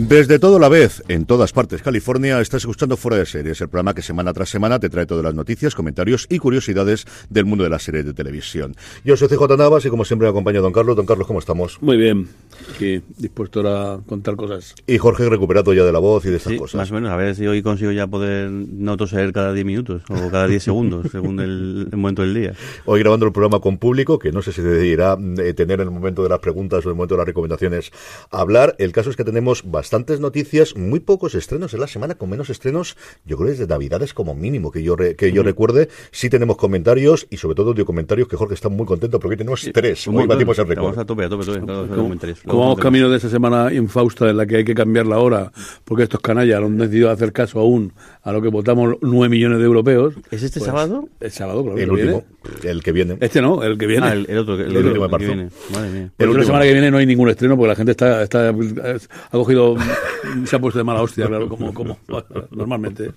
Desde todo la vez, en todas partes California, estás escuchando Fuera de Series, el programa que semana tras semana te trae todas las noticias, comentarios y curiosidades del mundo de las series de televisión. Yo soy CJ Navas y como siempre me acompaña Don Carlos. Don Carlos, ¿cómo estamos? Muy bien, aquí dispuesto a contar cosas. Y Jorge recuperado ya de la voz y de estas Sí, cosas. más o menos. A ver si hoy consigo ya poder no toser cada 10 minutos o cada 10 segundos, según el, el momento del día. Hoy grabando el programa con público, que no sé si decidirá eh, tener en el momento de las preguntas o en el momento de las recomendaciones hablar. El caso es que tenemos bastantes noticias, muy pocos estrenos en la semana, con menos estrenos, yo creo desde Navidades como mínimo, que yo re- que yo recuerde. Sí tenemos comentarios y sobre todo de comentarios que Jorge está muy contento porque tenemos tres. Hoy montón. batimos el récord. a tope, a tope, a tope. Como, vamos camino de esa semana infausta en la que hay que cambiar la hora, porque estos canallas no han decidido hacer caso aún a lo que votamos 9 millones de europeos. ¿Es este pues, sábado? El sábado, claro. El último, viene. el que viene. Este no, el que viene. Ah, el, el otro. El, El último de que marzo. viene. Madre mía. El la último. semana que viene no hay ningún estreno porque la gente está, está ha cogido, se ha puesto de mala hostia, claro, como, como normalmente.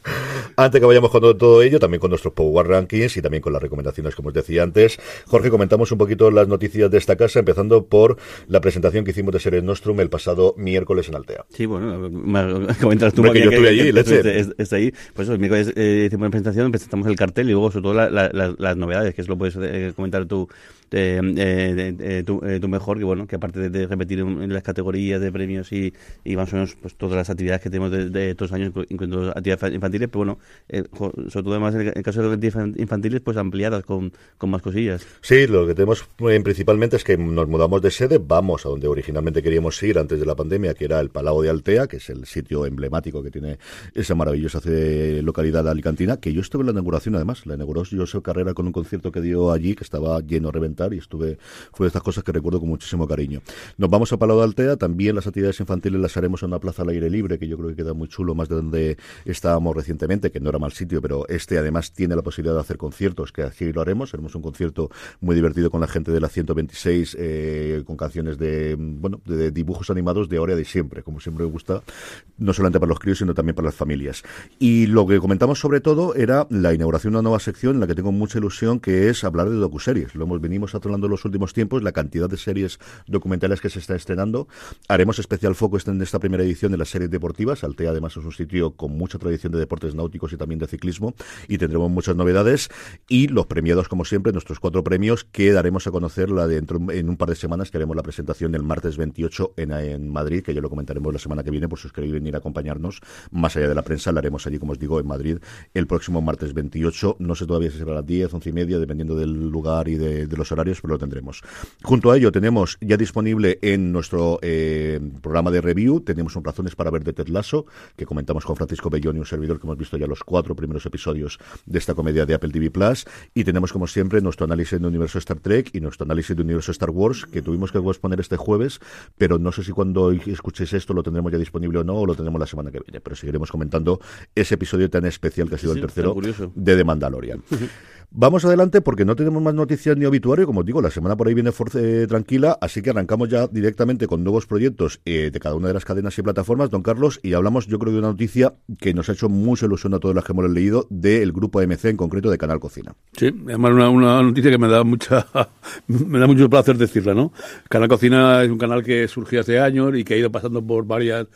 Antes que vayamos con todo ello, también con nuestros Power Rankings y también con las recomendaciones, como os decía antes. Jorge, comentamos un poquito las noticias de esta casa, empezando por la presentación que hicimos de Series Nostrum el pasado miércoles en Altea. Sí, bueno, me- comentas tú. Hombre, que María, yo estuve allí, leche. es- Está ahí. Pues eso, el miércoles eh, hicimos la presentación, presentamos el cartel y luego sobre todo la- la- la- las novedades, que eso lo puedes eh, comentar tú. Eh, eh, eh, eh, tú mejor que bueno que aparte de, repetir en, las categorías de premios y, y más o menos pues todas las actividades que tenemos de, de los años incluyendo actividades infantiles pero bueno sobre todo además en el, caso de las actividades infantiles pues ampliadas con, con más cosillas. Sí, lo que tenemos principalmente es que nos mudamos de sede, vamos a donde originalmente queríamos ir antes de la pandemia, que era el Palau de Altea, que es el sitio emblemático que tiene esa maravillosa localidad alicantina, que yo estuve en la inauguración además, la inauguró José Carrera con un concierto que dio allí, que estaba lleno a y estuve, fue de estas cosas que recuerdo con muchísimo cariño. Nos vamos a Palau de Altea, también las actividades infantiles las haremos en una plaza al aire libre, que yo creo que queda muy chulo, más de donde estábamos recientemente, que no era mal sitio, pero este además tiene la posibilidad de hacer conciertos, que así lo haremos, haremos un concierto muy divertido con la gente de la 126, eh, con canciones de, bueno, de dibujos animados de ahora y de siempre, como siempre me gusta, no solamente para los críos, sino también para las familias. Y lo que comentamos sobre todo era la inauguración de una nueva sección en la que tengo mucha ilusión, que es hablar de docuseries. Lo hemos venimos en los últimos tiempos, la cantidad de series documentales que se está estrenando. Haremos especial foco este- en esta primera edición de las series deportivas. Altea además es un sitio con mucha tradición de deportes náuticos y también de ciclismo y tendremos muchas novedades y los premiados como siempre, nuestros cuatro premios que daremos a conocer la dentro en un par de semanas que haremos la presentación el martes 28 en, en Madrid, que ya lo comentaremos la semana que viene por si os queréis venir a acompañarnos más allá de la prensa, la haremos allí como os digo en Madrid el próximo martes 28, no sé todavía si será a las 10, 11 y media dependiendo del lugar y de, de los horarios, pero lo tendremos. Junto a ello tenemos ya disponible en nuestro eh, programa de review, tenemos un razones para ver de Ted Lasso, que comentamos con Francisco Bellón y un servidor que hemos visto ya los cuatro primeros episodios de esta comedia de Apple TV Plus, y tenemos como siempre nuestro análisis de universo Star Trek y nuestro análisis de universo Star Wars, que tuvimos que exponer este jueves, pero no sé si cuando escuchéis esto lo tendremos ya disponible o no, o lo tendremos la semana que viene, pero seguiremos comentando ese episodio tan especial que ha sido Sí, el tercero de The Mandalorian. Vamos adelante porque no tenemos más noticias ni obituario, como os digo, la semana por ahí viene force, tranquila, así que arrancamos ya directamente con nuevos proyectos eh, de cada una de las cadenas y plataformas, don Carlos, y hablamos yo creo de una noticia que nos ha hecho mucha ilusión a todos los que hemos leído del grupo AMC en concreto de Canal Cocina. Sí, además una, una noticia que me da mucha me da mucho placer decirla, ¿no? Canal Cocina es un canal que surgió hace años y que ha ido pasando por varias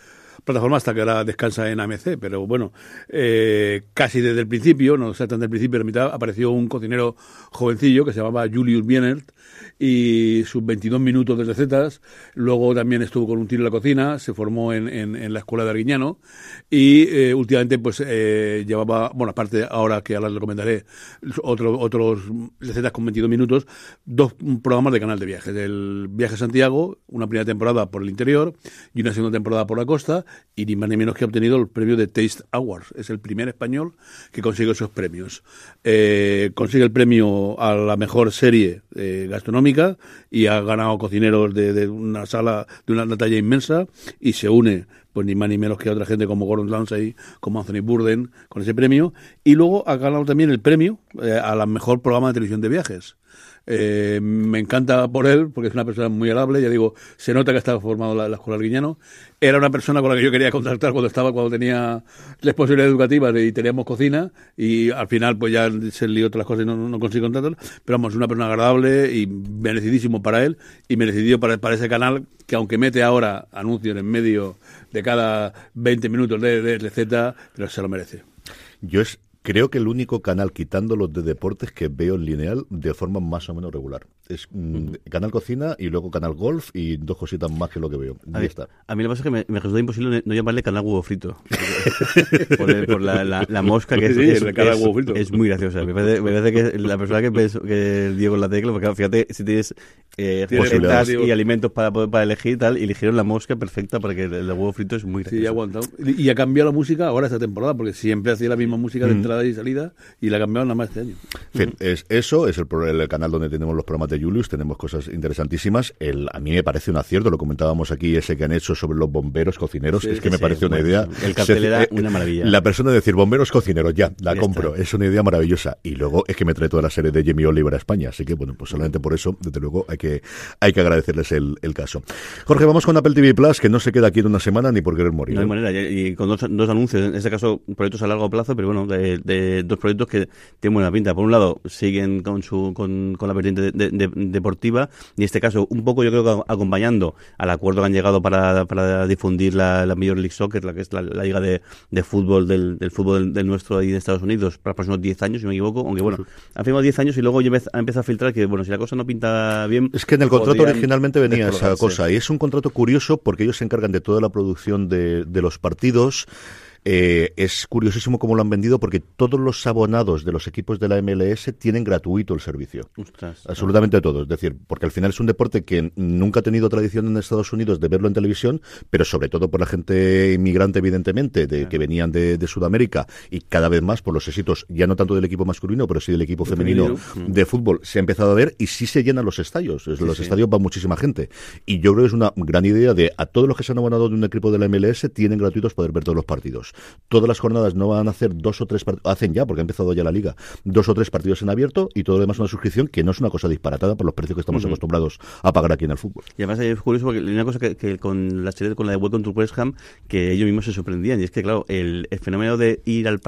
plataformas hasta que ahora descansa en AMC, pero bueno, eh, casi desde el principio, no exactamente desde el principio, en la mitad, apareció un cocinero jovencillo que se llamaba Julius Bienert y sus 22 minutos de recetas, luego también estuvo con un tiro en la cocina, se formó en, en, en la escuela de Arguiñano y eh, últimamente pues eh, llevaba, bueno, aparte ahora que ahora les recomendaré otro, otros recetas con 22 minutos, dos programas de canal de viajes, el Viaje a Santiago, una primera temporada por el interior y una segunda temporada por la costa y ni más ni menos que ha obtenido el premio de Taste Awards, es el primer español que consigue esos premios. Eh, consigue el premio a la mejor serie eh, y ha ganado cocineros de, de una sala de una talla inmensa y se une pues ni más ni menos que otra gente como Gordon Ramsay, como Anthony Burden, con ese premio. Y luego ha ganado también el premio eh, a la mejor programa de televisión de viajes. Eh, me encanta por él, porque es una persona muy agradable. Ya digo, se nota que está formado la, la Escuela Arguiñano. Era una persona con la que yo quería contactar cuando estaba, cuando tenía las posibilidades educativas y teníamos cocina. Y al final, pues ya se lió otras cosas y no, no, consigo contactarlo. Pero vamos, una persona agradable y merecidísimo para él y merecido para, para ese canal que, aunque mete ahora anuncios en medio de cada 20 minutos de, de receta, pero se lo merece. Yo es creo que el único canal, quitando los de deportes, que veo en lineal de forma más o menos regular. Es mm, Canal Cocina y luego Canal Golf y dos cositas más que lo que veo. A Ahí mí, está. a mí lo que pasa es que me, me resulta imposible no llamarle canal huevo frito. por el- por la, la- la mosca que es, Sí, es, el canal es- huevo frito. es muy graciosa. Me parece, me parece que la persona que, pensó, que dio con la tecla, porque claro, fíjate, si tienes eh, recetas y alimentos para, poder- para elegir y tal, y eligieron la mosca perfecta para que el, el huevo frito es muy gracioso. Sí, ha aguantado. Y, y ha cambiado la música ahora esta temporada, porque siempre hacía la misma música de entrada y salida, y la cambiaron nada más este año. En fin, es eso, es el, el canal donde tenemos los programas de Julius, tenemos cosas interesantísimas. El, a mí me parece un acierto, lo comentábamos aquí, ese que han hecho sobre los bomberos cocineros, Sí, es que sí, me parece una idea. el cartel era eh, una maravilla. La persona de decir bomberos cocineros, ya, la Ya compro, está. es una idea maravillosa. Y luego es que me trae toda la serie de Jamie Oliver a España, así que bueno, pues solamente por eso, desde luego, hay que, hay que agradecerles el, el caso. Jorge, vamos con Apple TV Plus, que no se queda aquí en una semana ni por querer morir. No hay manera, y, y con dos, dos anuncios, en este caso proyectos a largo plazo, pero bueno, de, de dos proyectos que tienen buena pinta. Por un lado, siguen con su con, con la vertiente de- de- de- deportiva, y en este caso, un poco yo creo que acompañando al acuerdo que han llegado para, para difundir la, la Major League Soccer, la que es la, la liga de, de fútbol del, del fútbol del, del nuestro ahí de Estados Unidos, para los próximos 10 años, si me equivoco, aunque bueno, han firmado 10 años y luego ya empezado a filtrar que, bueno, si la cosa no pinta bien... Es que en el contrato originalmente venía esa cosa, y es un contrato curioso porque ellos se encargan de toda la producción de, de los partidos. Eh, es curiosísimo cómo lo han vendido porque todos los abonados de los equipos de la MLS tienen gratuito el servicio. Ostras. Absolutamente todos. Es decir, porque al final es un deporte que nunca ha tenido tradición en Estados Unidos de verlo en televisión, pero sobre todo por la gente inmigrante, evidentemente, de, que venían de, de Sudamérica y cada vez más por los éxitos, ya no tanto del equipo masculino, pero sí del equipo femenino, femenino. de fútbol, se ha empezado a ver y sí se llenan los estadios. Es- los sí. estadios va muchísima gente. Y yo creo que es una gran idea de a todos los que se han abonado de un equipo de la MLS tienen gratuitos poder ver todos los partidos. Todas las jornadas no van a hacer dos o tres partidos, hacen ya, porque ha empezado ya la liga, dos o tres partidos en abierto y todo lo demás una suscripción que no es una cosa disparatada por los precios que estamos acostumbrados a pagar aquí en el fútbol. Y además es curioso porque hay una cosa que, que con la serie, con la de Welcome to West Ham, que ellos mismos se sorprendían, y es que, claro, el, el fenómeno de ir al,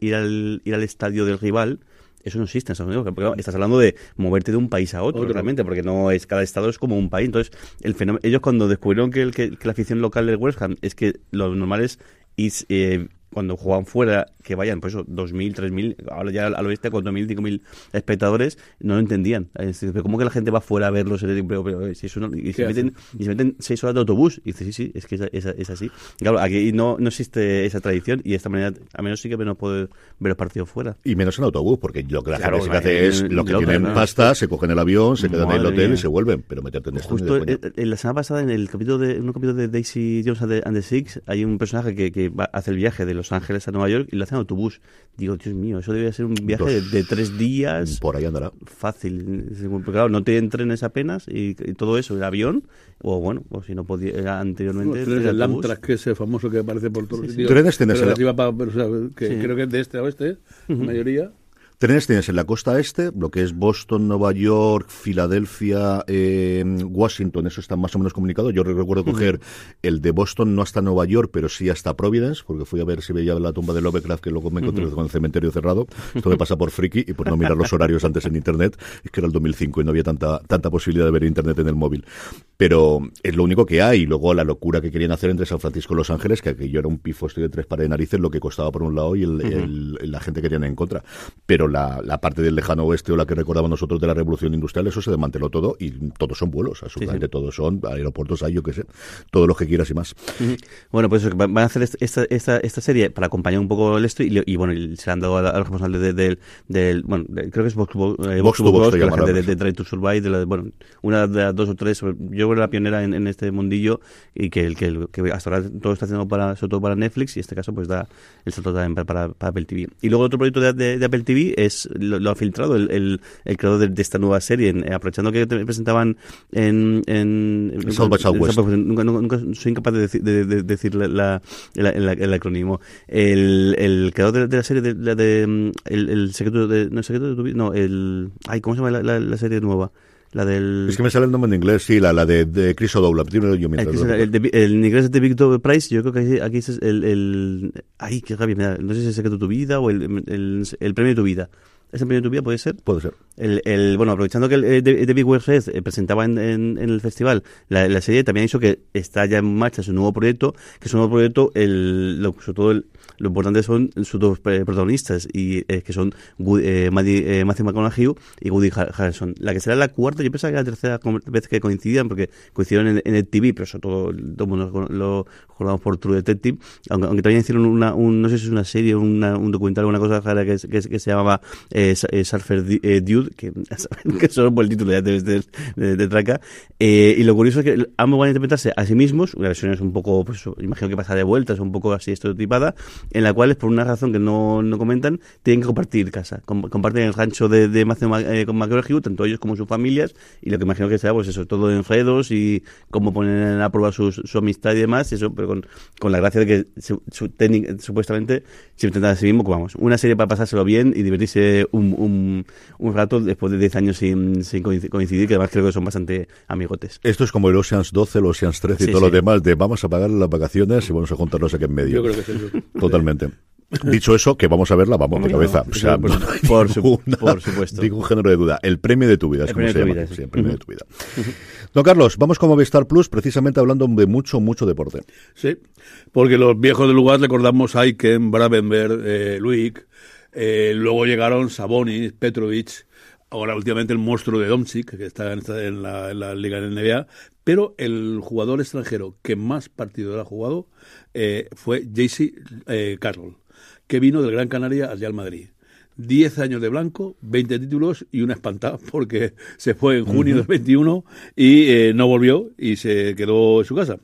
ir, al, ir al estadio del rival, eso no existe en Estados Unidos, porque estás hablando de moverte de un país a otro, Otro. realmente, porque no es cada estado es como un país. Entonces, el fenómeno, ellos cuando descubrieron que, el- que, que la afición local del West Ham es que lo normal es ir, eh, cuando juegan fuera, que vayan, pues eso, 2.000, 3.000, ahora ya al oeste, 4.000, 5.000 espectadores, no lo entendían. Es decir, pero ¿Cómo que la gente va fuera a verlos? Pero, pero, si eso no- y, se ¿Qué meten, y se meten seis horas de autobús. Y dice, sí, sí, es que es, es- es así. Y claro, aquí no, no existe esa tradición y de esta manera, a menos sí que no puede ver los partidos fuera. Y menos en autobús, porque lo que la Claro, gente sí que hace en- es en los que tienen ¿no? pasta, se cogen el avión, se quedan en el hotel mía. y se vuelven, pero meterte en esto Justo eh, eh, la semana pasada en el capítulo de en un capítulo de Daisy Jones and the, and the Six hay un personaje que, que va, hace el viaje de Los Ángeles a Nueva York y lo hace en autobús. Digo, Dios mío, eso debería ser un viaje de, de tres días Por ahí andará. fácil. Claro, no te entrenes apenas y, y todo eso, el avión, o bueno, o si no podía era anteriormente. Los trenes el autobús. Amtrak, que es ese famoso que aparece por todos los sí. sitios. Trenes tienes Pero el- que iba pa- pero, o sea, que Sí. creo que es de este a oeste, la mayoría. Trenes tienes en la costa este, lo que es Boston, Nueva York, Filadelfia, eh, Washington, eso está más o menos comunicado. Yo recuerdo coger el de Boston no hasta Nueva York, pero sí hasta Providence, porque fui a ver si veía la tumba de Lovecraft, que luego me encontré con el cementerio cerrado. Esto me pasa por friki y por no mirar los horarios antes en Internet. Es que era el 2005 y no había tanta, tanta posibilidad de ver Internet en el móvil. Pero es lo único que hay. Y luego la locura que querían hacer entre San Francisco y Los Ángeles, que aquello era un pifo estoy de tres pares de narices, lo que costaba por un lado y el- el- la gente que tenían en contra. Pero la, la parte del lejano oeste o la que recordamos nosotros de la revolución industrial, eso se desmanteló todo y todos son vuelos, absolutamente todos son aeropuertos, hay yo qué sé, todos los que quieras y más. Ujú. Bueno, pues eso, van a hacer est- esta, esta, esta serie para acompañar un poco el esto y, y bueno, y se han dado a, la- a los responsables de- del, del, bueno, de- creo que es Vox, eh, Vox Vox Vox Vox, que la gente de, sí. de Drive to Survive, de bueno, una de las dos o tres, yo yo creo, la pionera en, en este mundillo y que, el, que, el, que hasta ahora todo está haciendo para, sobre todo para Netflix y en este caso pues da el salto también para, para, para Apple TV. Y luego otro proyecto de, de, de Apple TV es, lo, lo ha filtrado el, el, el creador de, de, esta nueva serie, en, aprovechando que te presentaban en... en, en South by Southwest. Nunca, nunca, soy incapaz de, decir, de, de decir la, la, la, el acrónimo. El, el creador de, la serie de, de el, el, secreto de no el secreto de tu vida no el ay cómo se llama la, la, serie nueva la del... Es que me sale el nombre en inglés, sí, la, la de, de Chris O'Dowd. Yo el, el, de, el, en inglés es de Victor Price, yo creo que aquí es el... el ay, qué rabia me da. No sé si es el secreto de tu vida o el, el, el premio de tu vida. ¿Es el premio de tu vida? ¿Puede ser? Puede ser. El, el, bueno, aprovechando que el, el David West eh, presentaba en, en, en, el festival la, la, serie, también ha dicho que está ya en marcha su nuevo proyecto, que su nuevo proyecto, el, sobre todo el, lo importante son sus dos protagonistas, y eh, que son eh, Maddie, eh, Matthew McConaughey y Woody Harrelson. La que será la cuarta, yo pensaba que era la tercera vez que coincidían, porque coincidieron en, en el TV, pero sobre todo todo mundo lo recordamos por True Detective, aunque, aunque también hicieron una, un, no sé si es una serie, una, un documental, una cosa que, se llamaba eh, Surfer Dude, que, solo por el título ya de, de traca, eh, y lo curioso es que ambos van a interpretarse a sí mismos, una versión es un poco, pues imagino que pasa de vueltas, un poco así estereotipada, en la cual, por una razón que no, no comentan, tienen que compartir casa. Com comparten el rancho de, de Matthew eh, con McGregor, tanto ellos como sus familias, y lo que imagino que sea, pues eso, todo enredos y cómo ponen a prueba su, su amistad y demás, eso, pero con, con la gracia de que su, su técnica, supuestamente se intenta a sí mismo, vamos, una serie para pasárselo bien y divertirse un, un, un rato después de 10 años sin, sin coincidir, que además creo que son bastante amigotes. Esto es como el Oceans 12, el Oceans 13 y sí, todo sí. lo demás, de vamos a pagar las vacaciones y vamos a juntarnos aquí en medio. Yo creo que es eso. Totalmente. Dicho eso, que vamos a verla, vamos de cabeza. O sea, por, no por, ninguna, por, supuesto. Ningún género de duda. El premio de tu vida, es como se llama. Vida, sí. el premio uh -huh. de tu vida. Don Carlos, vamos con Movistar Plus, precisamente hablando de mucho, mucho deporte. Sí, porque los viejos del lugar recordamos Aiken, Bravenberg, eh, Luik, eh, luego llegaron Sabonis, Petrovic, ahora últimamente el monstruo de Domchik, que está en la, en la Liga de NBA, pero el jugador extranjero que más partidos ha jugado eh, fue JC eh, Carroll que vino del Gran Canaria al Real Madrid. 10 años de blanco, 20 títulos y una espantada porque se fue en junio uh -huh. del 21 y eh, no volvió y se quedó en su casa.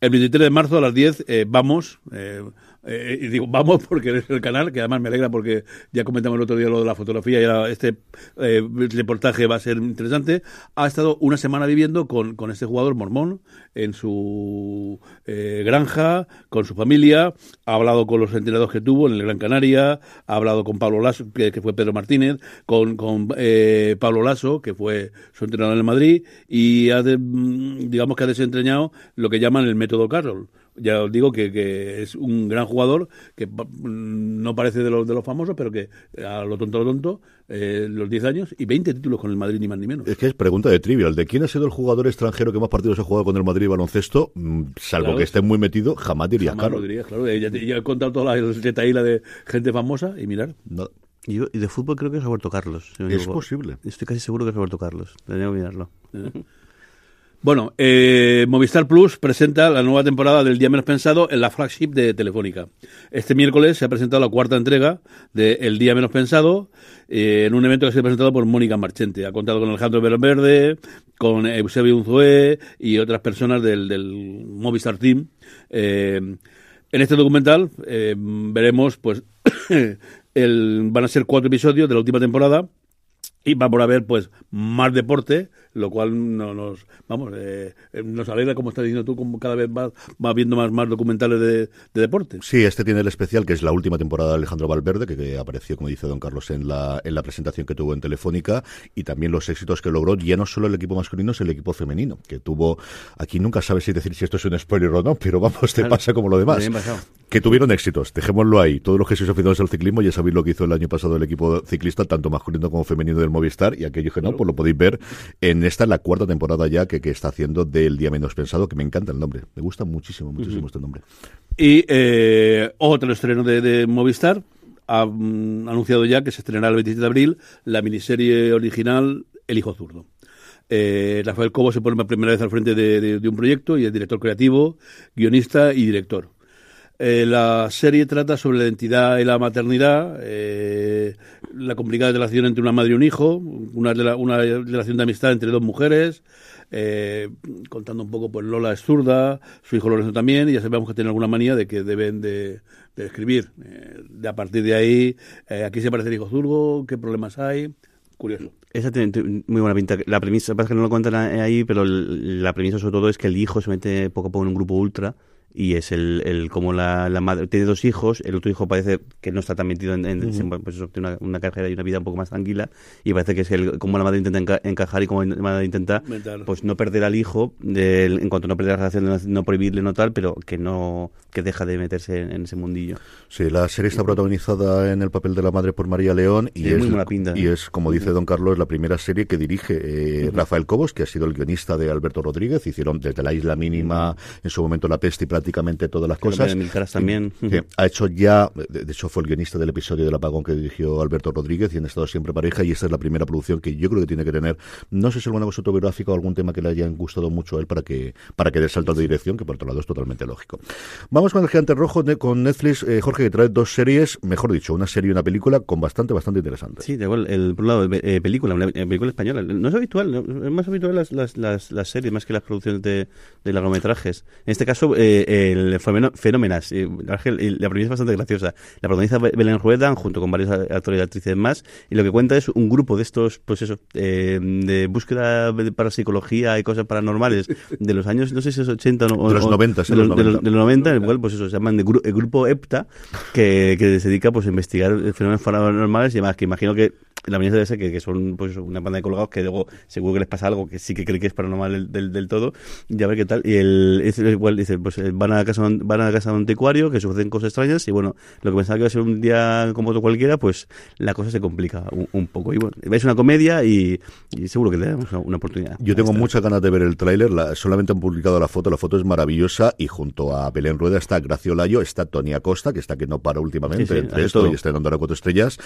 El 23 de marzo a las 10 eh, vamos, eh, eh, y digo, vamos porque es el canal, que además me alegra porque ya comentamos el otro día lo de la fotografía y ahora este eh, reportaje va a ser interesante. Ha estado una semana viviendo con, con este jugador mormón en su eh, granja, con su familia, ha hablado con los entrenadores que tuvo en el Gran Canaria, ha hablado con Pablo Lasso, que, fue Pedro Martínez, con, con eh, Pablo Lasso, que fue su entrenador en el Madrid, y ha de, digamos que ha desentrañado lo que llaman el método Carroll ya os digo que, que, es un gran jugador que no parece de los, de los famosos, pero que a lo tonto, lo tonto, eh, los 10 años y 20 títulos con el Madrid, ni más ni menos. Es que es pregunta de trivial. ¿De quién ha sido el jugador extranjero que más partidos ha jugado con el Madrid baloncesto? Mm, salvo claro. que esté muy metido, jamás diría jamás claro. Lo claro. Ya, ya, he contado toda la retaíla de gente famosa y mirar. No. Y, yo, y de fútbol creo que es Roberto Carlos. Si es posible. Estoy casi seguro que es Roberto Carlos. Tendría que mirarlo. ¿Eh? Bueno, eh, Movistar Plus presenta la nueva temporada del Día Menos Pensado en la flagship de Telefónica. Este miércoles se ha presentado la cuarta entrega de El Día Menos Pensado eh, en un evento que se ha presentado por Mónica Marchente. Ha contado con Alejandro Verde, con Eusebio Unzué y otras personas del, Movistar Team. Eh, en este documental eh, veremos, pues, el, van a ser cuatro episodios de la última temporada y vamos a ver pues más deporte lo cual no nos vamos eh, nos alegra como estás diciendo tú como cada vez vas va viendo más más documentales de, de, deporte. Sí este tiene el especial que es la última temporada de Alejandro Valverde que, que, apareció como dice don Carlos en la en la presentación que tuvo en Telefónica y también los éxitos que logró ya no solo el equipo masculino es el equipo femenino que tuvo aquí nunca sabes si decir si esto es un spoiler o no pero vamos te claro. pasa como lo demás. Que tuvieron éxitos dejémoslo ahí. Todos los que sois aficionados al ciclismo ya sabéis lo que hizo el año pasado el equipo ciclista tanto masculino como femenino del Movistar y aquellos que no, pues lo podéis ver en esta, la cuarta temporada ya que, que está haciendo del Día Menos Pensado, que me encanta el nombre. Me gusta muchísimo, muchísimo uh -huh. este nombre. Y eh, otro estreno de, de Movistar ha um, anunciado ya que se estrenará el 27 de abril la miniserie original El Hijo Zurdo. Eh, Rafael Cobo se pone por primera vez al frente de, de, de, un proyecto y es director creativo, guionista y director. Eh, la serie trata sobre la identidad y la maternidad, eh, la complicada relación entre una madre y un hijo, una, una relación de amistad entre dos mujeres, eh, contando un poco, pues Lola es zurda, su hijo Lorenzo también, y ya sabemos que tienen alguna manía de que deben de, escribir. Eh, de a partir de ahí, eh, aquí se parece el hijo zurdo, qué problemas hay, curioso. Esa tiene muy buena pinta. La premisa, pasa que no lo cuentan ahí, pero la premisa sobre todo es que el hijo se mete poco a poco en un grupo ultra y es el, el como la, la, madre tiene dos hijos, el otro hijo parece que no está tan metido en, en pues eso, tiene una, una, carrera y una vida un poco más tranquila y parece que es el como la madre intenta encajar y como la madre intenta pues no perder al hijo de, en cuanto no perder la relación, no, prohibirle no tal, pero que no que deja de meterse en, ese mundillo. Sí, la serie está protagonizada en el papel de la madre por María León y, es, y es, como dice don Carlos, la primera serie que dirige eh, Rafael Cobos, que ha sido el guionista de Alberto Rodríguez, hicieron desde La Isla Mínima, en su momento La Peste y prácticamente todas las cosas. también. ha hecho ya, de hecho fue el guionista del episodio del apagón que dirigió Alberto Rodríguez y han estado siempre pareja y esta es la primera producción que yo creo que tiene que tener, no sé si alguna cosa autobiográfica o algún tema que le hayan gustado mucho a él para que para que dé salto de dirección, que por otro lado es totalmente lógico. Vamos con el gigante rojo con Netflix, eh, Jorge, que trae dos series, mejor dicho, una serie y una película con bastante, bastante interesante. Sí, de igual, el, por un lado, eh, película, una película española. No es habitual, es más habitual las, las, las, las series más que las producciones de, de largometrajes. En este caso, eh, el fenómenas. Y, la premisa es bastante graciosa. La protagoniza Belén Rueda junto con varios actores y actrices más. Y lo que cuenta es un grupo de estos, pues eso, eh, de búsqueda para psicología y cosas paranormales de los años, no sé si es 80 o, de los 90, de, los, 90. De, los, 90, en el cual, pues eso, se llaman el grupo EPTA, que, que se dedica pues a investigar fenómenos paranormales y además que imagino que la mayoría de ser que, que, son pues una banda de colgados que luego seguro que les pasa algo que sí que cree que es paranormal del, del, todo y a ver qué tal. Y el igual dice pues eh, van a la casa van a la casa de un anticuario que suceden cosas extrañas y bueno lo que pensaba que iba a ser un día como otro cualquiera pues la cosa se complica un, poco. Y bueno es una comedia y, seguro que le damos una, oportunidad. Yo tengo muchas ganas de ver el tráiler solamente han publicado la foto la foto es maravillosa y junto a Belén Rueda está Gracio Layo está Tony Acosta que está que no para últimamente entre esto y está dando ahora cuatro estrellas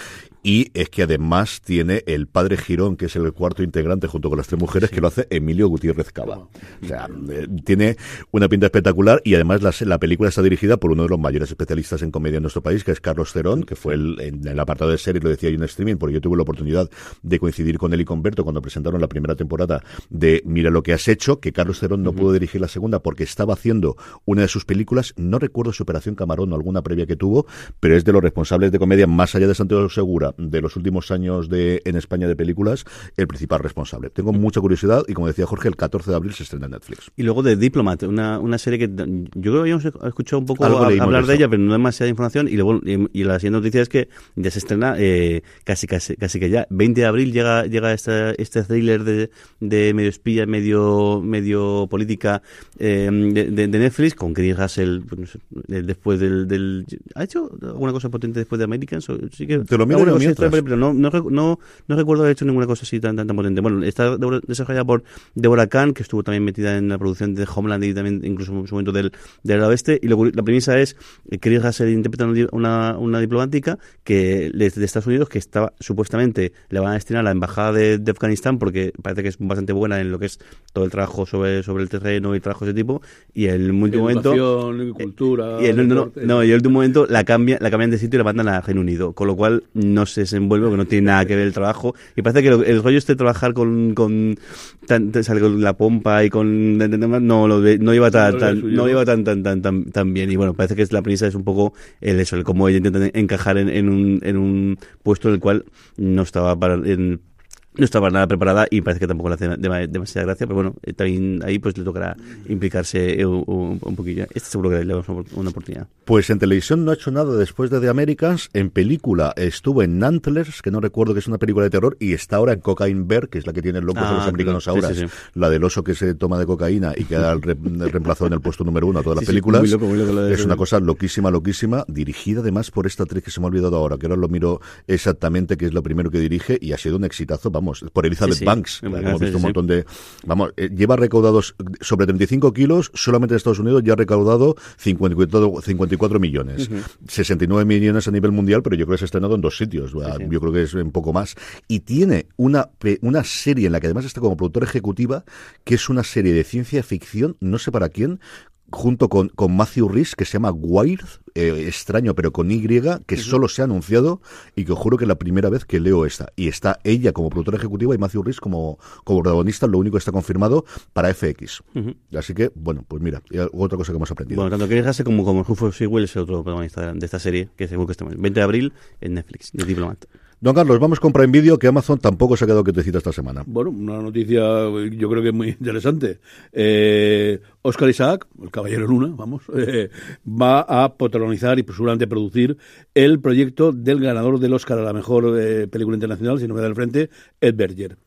y es que además tiene el padre Girón, que es el cuarto integrante junto con las tres mujeres, que lo hace Emilio Gutiérrez Cava. O sea, eh, tiene una pinta espectacular y además la, la, película está dirigida por uno de los mayores especialistas en comedia en nuestro país, que es Carlos Cerón, que fue el, en el apartado de serie, lo decía yo en streaming, porque yo tuve la oportunidad de coincidir con él y con Berto cuando presentaron la primera temporada de Mira lo que has hecho, que Carlos Cerón no pudo dirigir la segunda porque estaba haciendo una de sus películas, no recuerdo su Operación Camarón o alguna previa que tuvo, pero es de los responsables de comedia más allá de Santiago Segura de los últimos años de en España de películas, el principal responsable. Tengo mucha curiosidad y como decía Jorge, el 14 de abril se estrena en Netflix. Y luego de Diplomat, una, una serie que yo creo que habíamos escuchado un poco hablar de, ella, pero no demasiada información. Y, luego, y, la siguiente noticia es que ya se estrena eh, casi, casi casi que ya. 20 de abril llega llega este, este thriller de, de medio espía, medio medio política eh, de, Netflix con Chris Russell pues, después del, del, ¿Ha hecho alguna cosa potente después de Americans? Sí que, Te lo miro pero no, no, no, no recuerdo haber hecho ninguna cosa así tan, tan, potente. Bueno, está desarrollada por Deborah Kahn, que estuvo también metida en la producción de Homeland y también incluso en su momento del, del oeste. Y la premisa es que Chris Russell interpreta una, una diplomática que de, Estados Unidos que estaba supuestamente le van a destinar a la embajada de, Afganistán porque parece que es bastante buena en lo que es todo el trabajo sobre, sobre el terreno y trabajo de ese tipo. Y en el último momento. cultura. Y el, no, no, y el último momento la, cambia, la cambian de sitio y la mandan a Reino Unido. Con lo cual no se desenvuelve, que no tiene nada que ver el trabajo. Y parece que el rollo este de trabajar con, con, sale con la pompa y con no lo no iba tan, tan no iba tan tan tan tan tan bien y bueno parece que es la premisa es un poco el eso el cómo ella intenta encajar en, en un en un puesto en el cual no estaba para en, no estaba nada preparada y parece que tampoco le hace demasiada gracia, pero bueno, eh, también ahí pues le tocará implicarse un, poquillo. Este seguro que le damos una oportunidad. Pues en televisión no ha hecho nada después de The Americans, en película estuvo en Nantlers, que no recuerdo que es una película de terror, y está ahora en Cocaine Bear, que es la que tienen locos de los ah, americanos ahora, la del oso que se toma de cocaína y queda re reemplazado en el puesto número uno a todas las películas. es una cosa loquísima, loquísima, dirigida además por esta actriz que se me ha olvidado ahora, que ahora lo miro exactamente, que es lo primero que dirige, y ha sido un exitazo, vamos, por Elizabeth Banks. Hemos visto un montón de. Vamos, eh, lleva recaudados sobre 35 kilos, solamente en Estados Unidos ya ha recaudado 54, 54 millones. 69 millones a nivel mundial, pero yo creo que se ha estrenado en dos sitios. Yo creo que es un poco más. Y tiene una, una serie en la que además está como productora ejecutiva, que es una serie de ciencia ficción, no sé para quién, junto con, con Matthew Rhys, que se llama Wired, eh, extraño, pero con Y, que solo se ha anunciado y que os juro que es la primera vez que leo esta. Y está ella como productora ejecutiva y Matthew Rhys como, como protagonista, lo único que está confirmado para FX. Así que, bueno, pues mira, otra cosa que hemos aprendido. Bueno, tanto que dejarse como, como Rufus Sewell es el otro protagonista de esta serie, que seguro que estamos. 20 de abril en Netflix, de Diplomat. Don Carlos, vamos con Prime Video, que Amazon tampoco se ha quedado quietecita esta semana. Bueno, una noticia yo creo que muy interesante. Eh, Oscar Isaac, el caballero Luna, vamos, eh, va a protagonizar y seguramente producir el proyecto del ganador del Oscar a la mejor eh, película internacional, si no me da el frente, Ed Berger.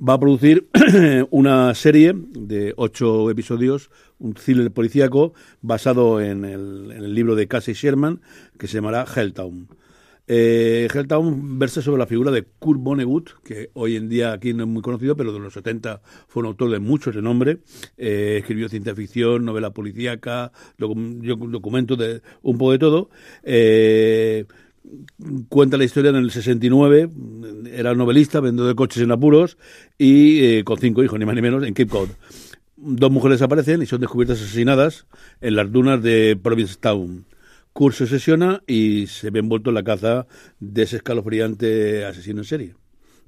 Va a producir una serie de ocho episodios, un thriller policíaco, basado en el, en el libro de Casey Sherman, que se llamará Helltown. Eh, Helltown versa sobre la figura de Kurt Vonnegut, que hoy en día aquí no es muy conocido, pero de los 70 fue un autor de mucho ese nombre. Eh, escribió ciencia ficción, novela policíaca, documentos de un poco de todo. Eh, cuenta la historia en el 69, era novelista, vendedor de coches en apuros y eh, con cinco hijos, ni más ni menos, en Cape Cod. Dos mujeres aparecen y son descubiertas asesinadas en las dunas de Provincetown. Curso se sesiona y se ve envuelto en la caza de ese escalofriante asesino en serie.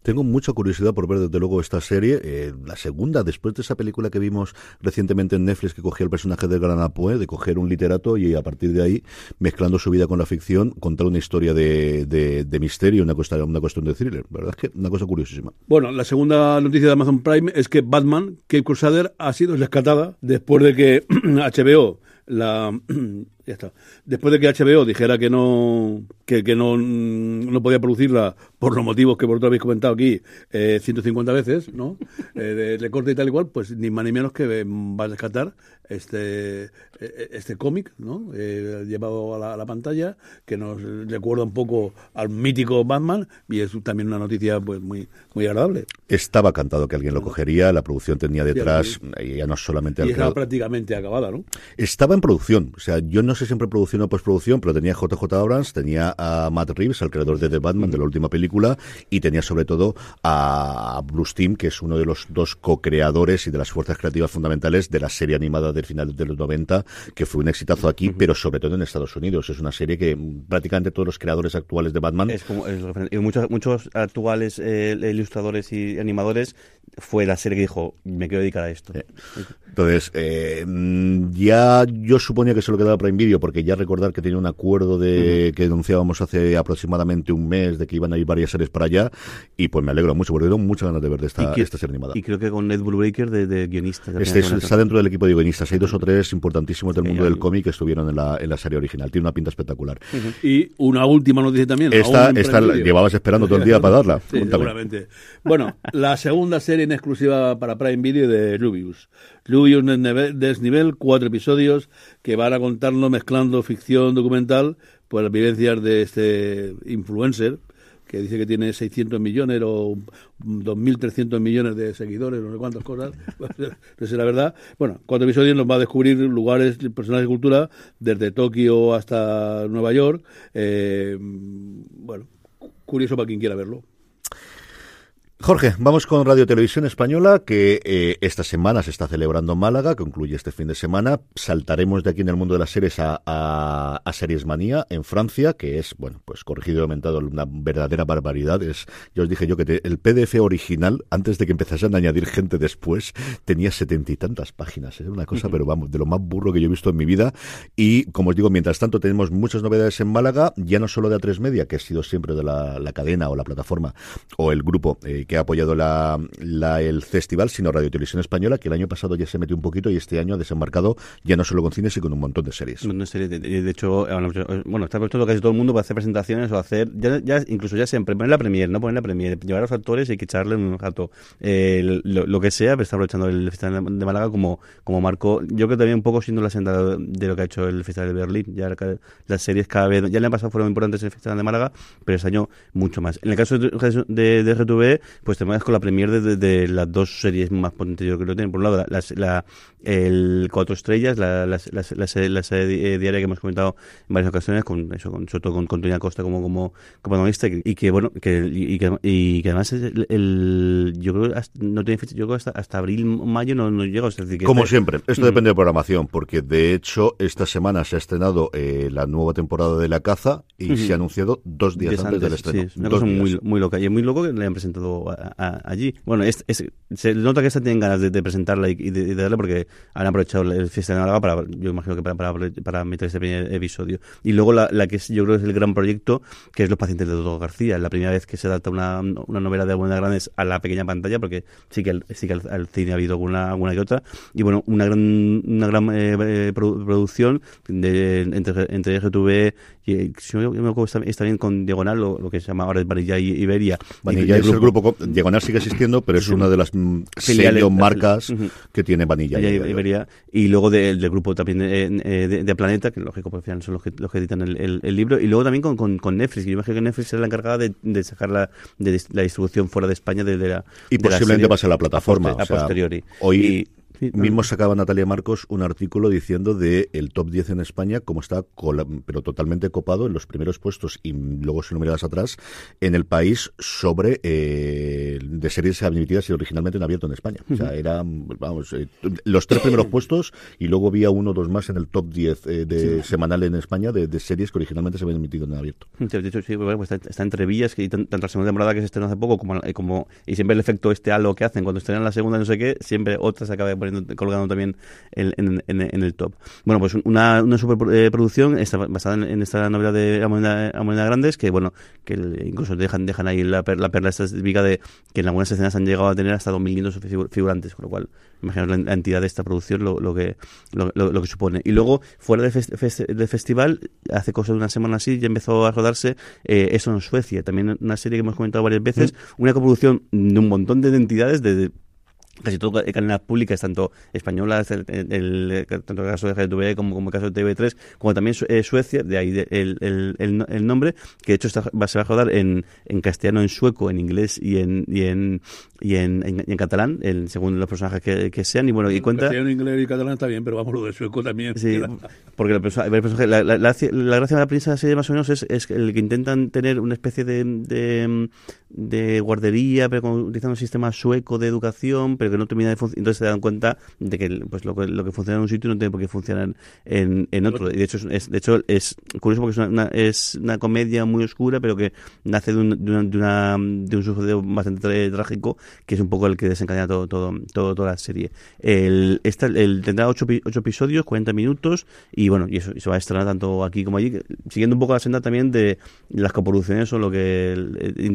Tengo mucha curiosidad por ver desde luego esta serie, eh, la segunda, después de esa película que vimos recientemente en Netflix que cogía el personaje de Gran de coger un literato y a partir de ahí, mezclando su vida con la ficción, contar una historia de, de, misterio, una, una cuestión de thriller. La verdad es que una cosa curiosísima. Bueno, la segunda noticia de Amazon Prime es que Batman, Cape Crusader, ha sido rescatada después de que HBO la ya está. Después de que HBO dijera que no que, que no, no podía producirla por los motivos que vosotros habéis comentado aquí eh, 150 veces, ¿no? Eh, de recorte y tal y cual, pues ni más ni menos que va a rescatar este eh, este cómic, ¿no? Eh, llevado a la, pantalla que nos recuerda un poco al mítico Batman y es también una noticia pues muy muy agradable. Estaba cantado que alguien lo cogería, la producción tenía detrás ya no solamente y estaba prácticamente acabada, ¿no? Estaba en producción, o sea, yo no sé siempre producción o postproducción, pero tenía JJ Abrams, tenía a Matt Reeves, el creador de The Batman, de la última película, y tenía sobre todo a Bruce Timm, que es uno de los dos co-creadores y de las fuerzas creativas fundamentales de la serie animada del final de los 90, que fue un exitazo aquí, pero sobre todo en Estados Unidos. Es una serie que prácticamente todos los creadores actuales de Batman... Es como, muchos, muchos actuales eh, ilustradores y animadores fue la serie que dijo, me quiero dedicar a esto. Entonces, eh, ya yo suponía que se lo quedaba para Video, porque ya recordar que tenía un acuerdo de que denunciábamos hace aproximadamente un mes de que iban a ir varias series para allá, y pues me alegro mucho, porque tengo muchas ganas de ver de esta, esta serie animada. Y creo que con Ned Breaker de, de guionista. Este está dentro del equipo de guionistas. Hay dos o tres importantísimos del mundo del cómic que estuvieron en la, en la serie original. Tiene una pinta espectacular. Y una última noticia también. Esta, esta llevabas esperando todo el día para darla. Sí, seguramente. Bueno, la segunda serie en exclusiva para Prime Video de Rubius. Rubius Desnivel, cuatro episodios que van a contarnos mezclando ficción documental, pues las vivencias de este influencer, que dice que tiene 600 millones o 2.300 millones de seguidores, no sé cuántas cosas, no sé la verdad. Bueno, cuatro episodios nos va a descubrir lugares, personajes de cultura, desde Tokio hasta Nueva York. Eh, bueno, curioso para quien quiera verlo. Jorge, vamos con Radio Televisión Española, que eh, esta semana se está celebrando en Málaga, concluye este fin de semana. Saltaremos de aquí en el mundo de las series a, a, Series Manía en Francia, que es, bueno, pues corregido y aumentado, una verdadera barbaridad. Es, yo os dije yo que el PDF original, antes de que empezasen a añadir gente después, tenía setenta y tantas páginas. Es una cosa, pero vamos, de lo más burro que yo he visto en mi vida. Y, como os digo, mientras tanto tenemos muchas novedades en Málaga, ya no solo de A3 Media, que ha sido siempre de la, cadena o la plataforma o el grupo eh, que ha apoyado la, el festival, sino Radio Televisión Española, que el año pasado ya se metió un poquito y este año ha desembarcado ya no solo con cines, sino con un montón de series. De, hecho, bueno, está puesto casi todo el mundo para hacer presentaciones o hacer, ya, incluso ya siempre, poner la premier, no poner la premier, llevar a los actores y que echarle un rato, eh, lo, que sea, pero está aprovechando el Festival de Málaga como, como marco, yo creo también un poco siendo la senda de lo que ha hecho el Festival de Berlín, ya las series cada vez, ya le han pasado fueron importantes en el Festival de Málaga, pero este año mucho más. En el caso de, de, de RTV, pues te con la premier de, de, las dos series más potentes yo creo que tienen. Por un lado, la, la, el Cuatro Estrellas, la, la, la, serie diaria que hemos comentado en varias ocasiones, con eso, con, sobre todo con, con Toña Costa como, como, como y que, bueno, que, y, que, y que además el, yo creo no tiene fecha, yo creo hasta, hasta abril, mayo no, no llega. como este siempre, esto depende de programación, porque de hecho esta semana se ha estrenado eh, la nueva temporada de La Caza y se ha anunciado dos días antes, del estreno. Sí, es una cosa muy, muy loca y es muy loco que le hayan presentado allí. Bueno, es, se nota que esta tienen ganas de, presentarla y, de, darle porque han aprovechado el fiesta de Málaga para, yo imagino que para, para, para, meter este primer episodio. Y luego la, la que es, yo creo que es el gran proyecto, que es Los pacientes de Dodo García. Es la primera vez que se adapta una, una novela de Buenas Grandes a la pequeña pantalla, porque sí que, sí que al, cine ha habido alguna, alguna que otra. Y bueno, una gran, una gran eh, eh, producción de, entre, entre GTV y si yo me acuerdo está, bien con Diagonal, lo, que se llama ahora es Vanilla y Iberia. Vanilla es el grupo, Diagonal sigue existiendo, pero es una de las mm, filiales marcas que tiene Vanilla, y Iberia. Y luego del grupo también de, de, Planeta, que lógico, pues, son los que, los que editan el, el, libro. Y luego también con, con, con Netflix, que yo imagino que Netflix será la encargada de, de sacar la, de, la distribución fuera de España de, la. Y posiblemente pase a la plataforma. A, posteriori. Hoy. Mismo sacaba Natalia Marcos un artículo diciendo de el top 10 en España, como está pero totalmente copado en los primeros puestos y luego si lo miras atrás, en el país sobre eh, de series emitidas y originalmente en abierto en España. O sea, eran, vamos, eh, los tres primeros puestos y luego había uno o dos más en el top 10 eh, de semanal en España de, series que originalmente se habían emitido en abierto. De hecho, sí, pues está, entre vías, que tanto la segunda temporada que se estrenó hace poco como, como y siempre el efecto este halo que hacen cuando estrenan la segunda no sé qué, siempre otra se acaba poniendo colgando también en, en, el top. Bueno, pues una, una superproducción está basada en, esta novela de Amoneda Grandes, que bueno, que incluso dejan, dejan ahí la, la perla estadística de que en algunas escenas han llegado a tener hasta 2.500 figurantes, con lo cual imagino la, entidad de esta producción lo, lo que lo, que supone. Y luego, fuera del de festival, hace cosa de una semana así, ya empezó a rodarse eh, eso en Suecia, también una serie que hemos comentado varias veces, mm. una coproducción de un montón de entidades, de casi todo cadenas públicas, tanto españolas, el, el, tanto el caso de GTV como, como el caso de TV3, como también eh, Suecia, de ahí el, el, el, nombre, que de hecho está, va, se va a rodar en, en castellano, en sueco, en inglés y en, y en, y en, en, catalán, el, según los personajes que, que, sean. Y bueno, y cuenta. Castellano, inglés y catalán está bien, pero vamos, lo de sueco también. Sí, porque la, la, la, gracia de la prensa de serie más o menos es, es el que intentan tener una especie de, de, de guardería, pero utilizando un sistema sueco de educación, pero que no termina de funcionar. Entonces se dan cuenta de que pues lo, que lo que funciona en un sitio no tiene por qué funcionar en, en otro. Y de hecho es, de hecho es curioso porque es una, es una comedia muy oscura, pero que nace de un, de, una, de, una, de un suceso bastante trágico que es un poco el que desencadena todo, todo, toda la serie. El, esta, el, tendrá ocho, ocho, episodios, 40 minutos, y bueno, y eso y se va a estrenar tanto aquí como allí, siguiendo un poco la senda también de las coproducciones o lo que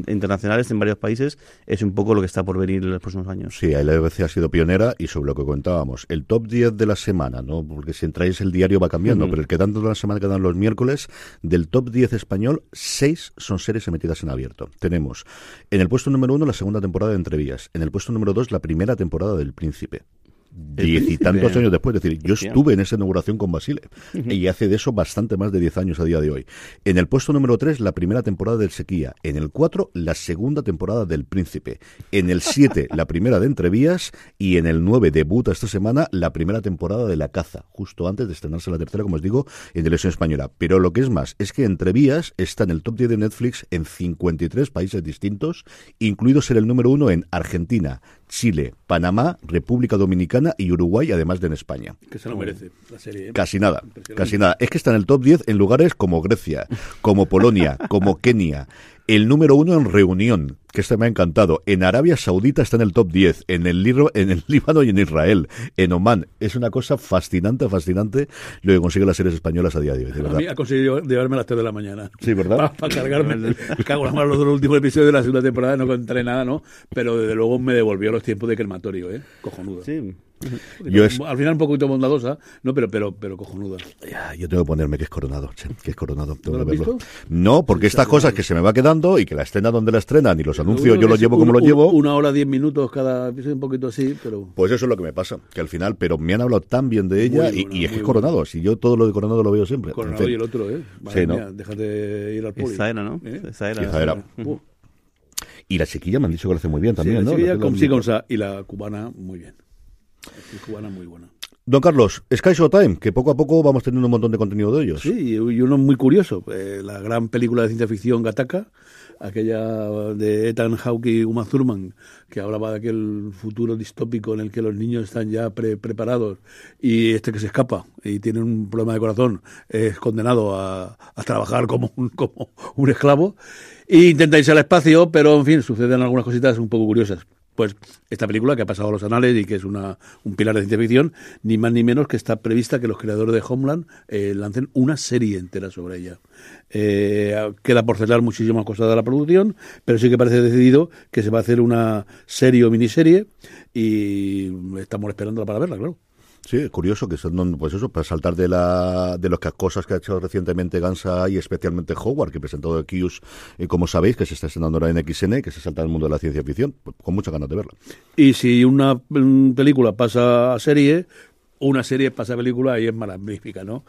internacionales en varios países, es un poco lo que está por venir en los próximos años. Sí, la BBC ha sido pionera y sobre lo que contábamos, el top 10 de la semana, ¿no? Porque si entráis el diario va cambiando, pero el que tanto de la semana que dan los miércoles, del top 10 español, seis son series emitidas en abierto. Tenemos en el puesto número uno la segunda temporada de Entrevías en el puesto número 2, la primera temporada del Príncipe diez y tantos años después. Es decir, yo estuve en esa inauguración con Basile y hace de eso bastante más de diez años a día de hoy. En el puesto número tres, la primera temporada del Sequía. En el cuatro, la segunda temporada del Príncipe. En el siete, la primera de Entrevías. Y en el nueve, debuta esta semana la primera temporada de La Caza, justo antes de estrenarse la tercera, como os digo, en televisión española. Pero lo que es más, es que Entrevías está en el top 10 de Netflix en 53 países distintos, incluidos en el número uno en Argentina, Chile, Panamá, República Dominicana y Uruguay, además de en España. Que se lo merece la serie. ¿eh? Casi nada, casi nada. Es que está en el top 10 en lugares como Grecia, como Polonia, como Kenia, el número uno en reunión, que este me ha encantado. En Arabia Saudita está en el top 10. En el, en el Líbano y en Israel. En Oman. Es una cosa fascinante, fascinante lo que consiguen las series españolas a día de hoy. De verdad. A mí ha conseguido llevarme a las 3 de la mañana. Sí, ¿verdad? Para, cargarme. cago en los dos últimos episodios de la segunda temporada. No contaré nada, ¿no? Pero desde luego me devolvió los tiempos de crematorio, ¿eh? Cojonudo. Sí. Yo Al final un poquito bondadosa, no, pero pero pero cojonuda. yo tengo que ponerme que es coronado, que es coronado. ¿No, porque estas cosas que se me va quedando y que la estrena donde la estrenan y los anuncios yo los llevo como los llevo. Una hora, diez minutos cada episodio, un poquito así, pero. Pues eso es lo que me pasa, que al final, pero me han hablado tan bien de ella y, es que es coronado. Si yo todo lo de coronado lo veo siempre. Coronado y el otro, ¿eh? sí, ¿no? déjate ir al poli. Esa era, ¿no? ¿Eh? Esa era. Y la chiquilla me han dicho que lo hace muy bien también, sí, la ¿no? chiquilla La- con sí, con sa, y la cubana muy bien. Cubana muy buena. Don Carlos, Sky Showtime, que poco a poco vamos teniendo un montón de contenido de ellos. Sí, y uno muy curioso, eh, la gran película de ciencia ficción Gattaca, aquella de Ethan Hawke y Uma Thurman, que hablaba de aquel futuro distópico en el que los niños están ya pre- preparados y este que se escapa y tiene un problema de corazón es condenado a, a trabajar como un, como un esclavo e intenta irse al espacio, pero en fin, suceden algunas cositas un poco curiosas. Pues esta película que ha pasado a los anales y que es una, un pilar de ciencia ficción, ni más ni menos que está prevista que los creadores de Homeland eh, lancen una serie entera sobre ella. Eh, queda por cerrar muchísimas cosas de la producción, pero sí que parece decidido que se va a hacer una serie o miniserie y estamos esperándola para verla, claro. Sí, curioso que son, pues eso, para saltar de la de las cosas que ha hecho recientemente Gansa y especialmente Howard, que presentó de Kius, y como sabéis, que se está estrenando ahora en XN, que se salta al mundo de la ciencia ficción, pues, con muchas ganas de verla. Y si una mm, película pasa a serie, una serie pasa a película y es magnífica, ¿no?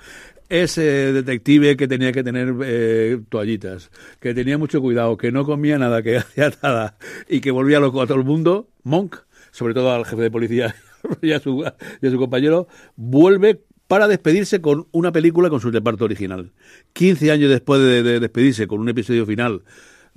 Ese detective que tenía que tener eh, toallitas, que tenía mucho cuidado, que no comía nada, que hacía nada y que volvía loco a todo el mundo, Monk, sobre todo al jefe de policía y a su, y a su compañero, vuelve para despedirse con una película con su reparto original. 15 años después de, de despedirse con un episodio final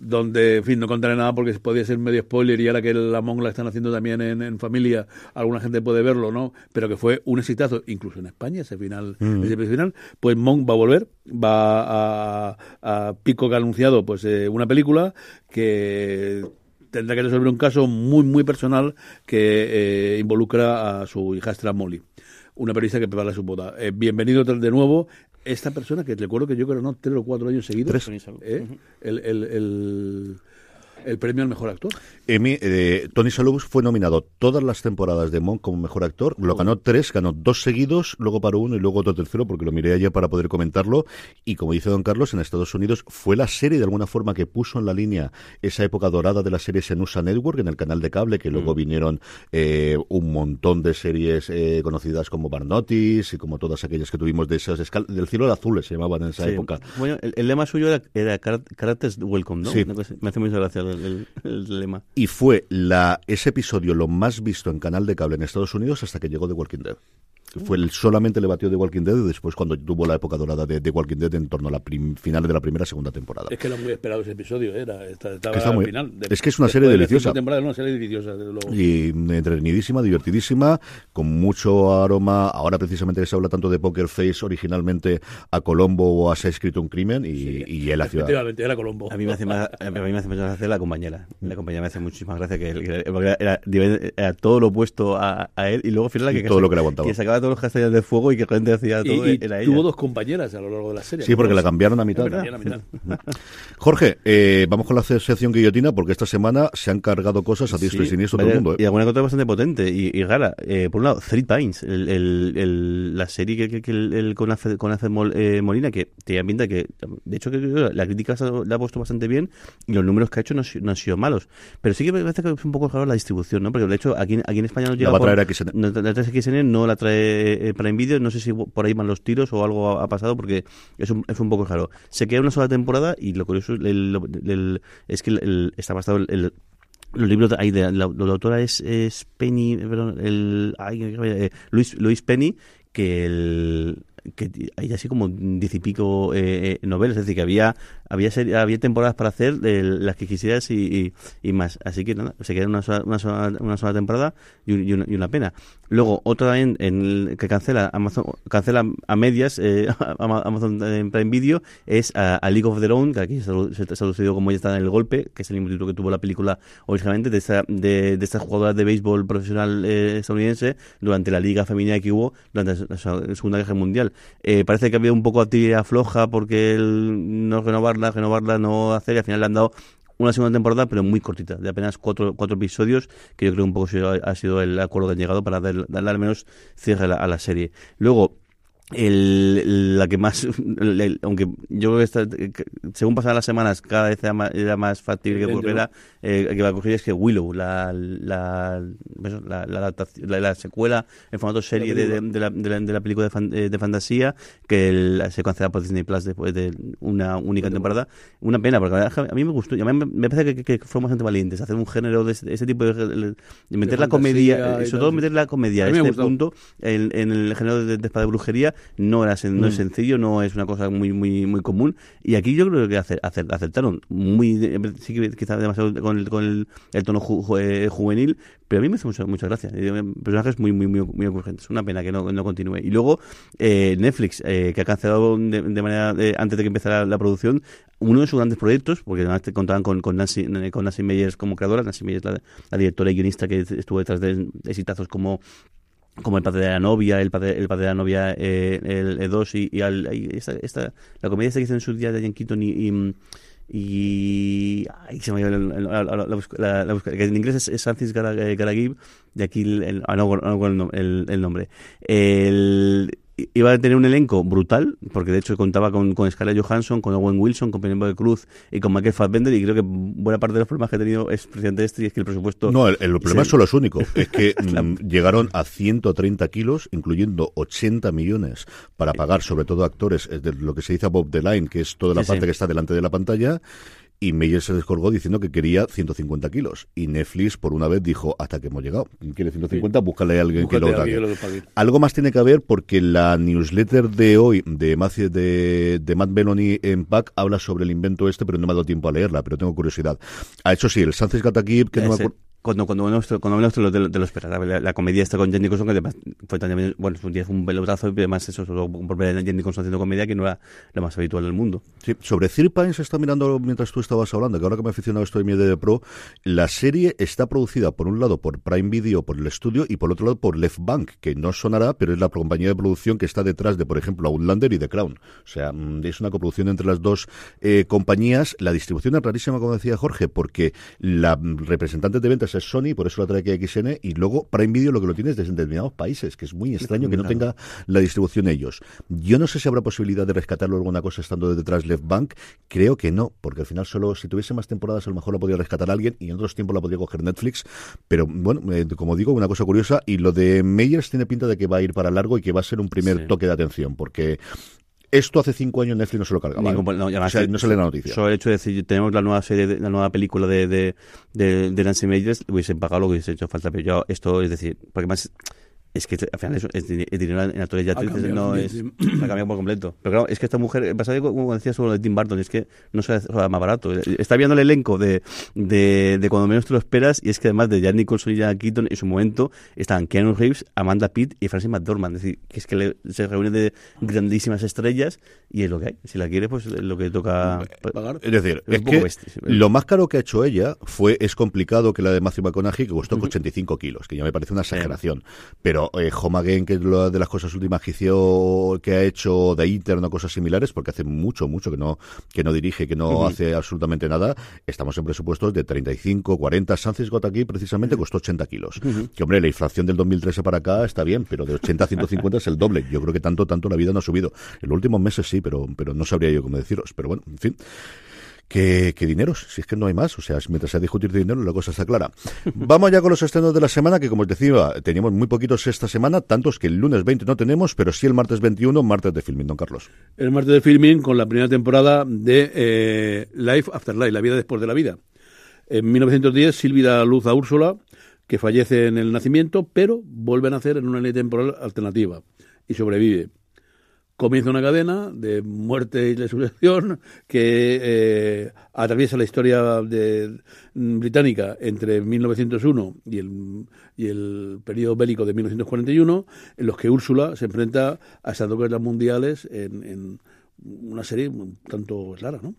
donde, en fin, no contaré nada porque podía ser medio spoiler y ahora que la Monk la están haciendo también en, en familia, alguna gente puede verlo, ¿no? Pero que fue un exitazo, incluso en España, ese final, ese episodio final, pues Monk va a volver, va a, a Pico que ha anunciado pues eh, una película que tendrá que resolver un caso muy, muy personal que eh, involucra a su hijastra Molly, una periodista que prepara su boda. Eh, bienvenido de nuevo. Esta persona, que recuerdo que yo creo no tres o cuatro años seguidos, Tres. ¿eh? el, el, el, el premio al mejor actor. Eh, Tony Shalhoub fue nominado todas las temporadas de Monk como mejor actor. Lo ganó tres, ganó dos seguidos, luego paró uno y luego otro tercero, porque lo miré ayer para poder comentarlo. Y como dice Don Carlos, en Estados Unidos fue la serie de alguna forma que puso en la línea esa época dorada de las series en USA Network, en el canal de cable, que luego vinieron eh, un montón de series eh, conocidas como Barnotis y como todas aquellas que tuvimos de esas del cielo al azul se llamaban en esa Sí. época. Bueno, el, el lema suyo era, era Welcome, ¿no? Sí. Me hace mucha gracia el, lema. Y fue la, ese episodio lo más visto en canal de cable en Estados Unidos hasta que llegó The Walking Dead. Fue el, solamente le batió The Walking Dead y después cuando tuvo la época dorada de The Walking Dead en torno a la prim- final de la primera segunda temporada. Es que era muy esperado ese episodio, era, estaba Que está al muy- final. es que es una serie de deliciosa. temporadas, una serie deliciosa, desde luego. Y entretenidísima, divertidísima, con mucho aroma. Ahora precisamente se habla tanto de Poker Face originalmente a Colombo o a Se ha escrito un crimen y, y él hacía... Efectivamente, era Colombo. A mí me hace más, a mí me hace mucha gracia la compañera. La compañera me hace muchísima gracia que, él, porque era, era todo lo opuesto a, a él y luego al final la Y que, todo lo que le aguantaba. que sacaba todos los castellos de fuego y que realmente hacía Y, todo y era ella. tuvo dos compañeras a lo largo de la serie. Sí, porque la cambiaron a mitad. La cambiaron a mitad. Jorge, eh, vamos con la sección guillotina porque esta semana se han cargado cosas a diestro y Sí, siniestro todo el vaya- mundo. ¿eh? Y alguna cosa bastante potente y, y rara. Eh, por un lado, Three Pines, el, el- el- la serie que, que- que el, el- con Alfred, con Alfred Mol- eh, Molina, que tenía pinta que, de hecho, que que la crítica la ha puesto bastante bien y los números que ha hecho no, han sido- no han sido malos. Pero sí que me parece que es un poco raro la distribución, ¿no? Porque de hecho, aquí, aquí en España no llega. va a por- traer XN. No, la trae XN, no la trae eh, Prime Video. No sé si por ahí van los tiros o algo ha, pasado porque es un, es un poco raro. Se queda una sola temporada y lo curioso el- el- es que está basado el- los libros ahí de, la, autora es, Penny, el, ay, eh, Luis, Luis Penny, que el que hay así como diez y pico eh, eh, novelas, es decir, que había había había temporadas para hacer eh, las que quisieras y, y, y más. Así que nada, se queda una sola, una sola, una sola temporada y, un- y una, y una pena. Luego, otra también en que cancela Amazon, cancela a medias eh, Ama- Amazon Prime Video es a, League of Their Own, que aquí se ha ha traducido como ya está en el golpe, que es el mismo título que tuvo la película originalmente de esta, de, de estas jugadoras de béisbol profesional eh, estadounidense durante la liga femenina que hubo durante la Segunda Guerra Mundial. Eh, parece que había un poco a tira floja porque el no renovarla, renovarla, no hacer, y al final le han dado una segunda temporada, pero muy cortita, de apenas cuatro, cuatro episodios, que yo creo un poco ha sido- el acuerdo que han llegado para dar- darle al menos cierre a la, a la serie. Luego, el, la que más, aunque yo creo que según pasaban las semanas, cada vez era más, era más factible que volviera, eh, que va a coger es que Willow, la, la, la, la, la secuela en formato serie de, de, la, de, la, película de, eh, de fantasía, que se cancelada por Disney Plus después de una única temporada. Una pena, porque a mí me gustó, a mí me parece que, que, fueron bastante valientes, hacer un género de ese, tipo de, meter la comedia, sobre todo meter la comedia a este punto en, en el género de, de espada de brujería no, era, no es mm. sencillo, no es una cosa muy muy muy común. Y aquí yo creo que aceptaron muy, sí que quizás demasiado con el, con el, tono eh, juvenil, pero a mí me hace mucha, mucha gracia. Personajes muy, muy, muy, muy ocurrentes. Una pena que no, no continúe. Y luego eh, Netflix, eh, que ha cancelado de, manera, antes de que empezara la, producción, uno de sus grandes proyectos, porque además contaban con, con, Nancy, con Nancy Meyers como creadora, Nancy Meyers, la, la directora y guionista que estuvo detrás de exitazos como como el padre de la novia, el padre, el padre de la novia, eh, el, el 2 y, al, esta, esta, la comedia esta que hizo en su día de Jan Keaton y, y, se me la, la, la, en inglés es, es Francis Garagib de aquí el, ah, el, el, nombre. El iba a tener un elenco brutal, porque de hecho contaba con, con Scarlett Johansson, con Owen Wilson, con Penélope Cruz y con Michael Fassbender, y creo que buena parte de los problemas que ha tenido es precisamente este, y es que el presupuesto... No, el, problema solo es único, es que mm, llegaron a 130 kilos, incluyendo 80 millones, para pagar sobre todo actores, de lo que se dice Bob the Line, que es toda la parte que está delante de la pantalla, y Meyer se descolgó diciendo que quería 150 kilos. Y Netflix, por una vez, dijo, hasta que hemos llegado. ¿Quién quiere 150? Búscale a alguien que lo pague. Algo más tiene que haber porque la newsletter de hoy de, de, de Matt Belloni en PAC habla sobre el invento este, pero no me ha dado tiempo a leerla, pero tengo curiosidad. Ha hecho sí, el Sánchez Gatakib, que no me acuerdo cuando cuando nuestro cuando nuestro de, de los la, la, comedia está con Jenny Nicholson que además fue también bueno un día fue un pelotazo y además eso solo por ver a Jenny Nicholson haciendo comedia que no era lo más habitual del mundo. Sí sobre Pine se está mirando mientras tú estabas hablando que ahora que me he aficionado esto de mi de Pro la serie está producida por un lado por Prime Video por el estudio y por otro lado por Left Bank que no sonará pero es la compañía de producción que está detrás de por ejemplo Outlander y The Crown. O sea mm, es una coproducción entre las dos eh, compañías. La distribución es rarísima como decía Jorge porque la representante de ventas es Sony por eso la trae aquí XN, y luego Prime Video lo que lo tienes desde determinados países, que es muy extraño que no tenga la distribución ellos. Yo no sé si habrá posibilidad de rescatarlo alguna cosa estando detrás Left Bank, creo que no, porque al final solo si tuviese más temporadas a lo mejor la podría rescatar alguien y en otros tiempos la podría coger Netflix, pero bueno, eh, como digo, una cosa curiosa, y lo de Meyers tiene pinta de que va a ir para largo y que va a ser un primer toque de atención, porque esto hace cinco años Netflix no se lo cargaba. no, o sea, no sale la noticia. Solo el hecho de decir, tenemos la nueva serie, la nueva película de, de, de, de Nancy Meyers, hubiesen pagado lo que hubiese hecho falta. Pero yo, esto, es decir, porque más es que al final es, dinero en actores y actrices no es ha cambiado por completo. Pero claro es que esta mujer pasa como decía sobre de Tim Burton es que no es más barato. Está viendo el elenco de, de, de, cuando menos te lo esperas y es que además de Jack Nicholson y Jack Keaton en su momento están Keanu Reeves Amanda Pitt y Francis McDormand. Es decir que es que se reúnen de grandísimas estrellas y es lo que hay. Si la quiere pues es lo que toca pagar. Es decir es, que lo más caro que ha hecho ella fue es complicado que la de Matthew McConaughey que costó 85 kilos que ya me parece una exageración. Pero pero eh, Home Again, que es una de las cosas últimas que hizo, que ha hecho de Inter, o cosas similares, porque hace mucho, mucho que no, que no dirige, que no hace absolutamente nada, estamos en presupuestos de 35, 40. Sánchez Got aquí precisamente costó 80 kilos. Que hombre, la inflación del 2013 para acá está bien, pero de 80 a 150 es el doble. Yo creo que tanto, tanto la vida no ha subido. En los últimos meses sí, pero, pero no sabría yo cómo deciros. Pero bueno, en fin. ¿Qué, ¿Qué, dineros? Si es que no hay más. O sea, mientras se discutir de dinero, la cosa está clara. Vamos ya con los estrenos de la semana, que como os decía, teníamos muy poquitos esta semana, tantos que el lunes 20 no tenemos, pero sí el martes 21, martes de filming, don Carlos. El martes de filming con la primera temporada de eh, Life After Life, la vida después de la vida. En 1910, Silvia da luz a Úrsula, que fallece en el nacimiento, pero vuelve a nacer en una ley temporal alternativa y sobrevive comienza una cadena de muerte y resurrección que eh, atraviesa la historia de, mm, británica entre 1901 y el, y el periodo bélico de 1941, en los que Úrsula se enfrenta a estas dos guerras mundiales en, en una serie un tanto clara, ¿no?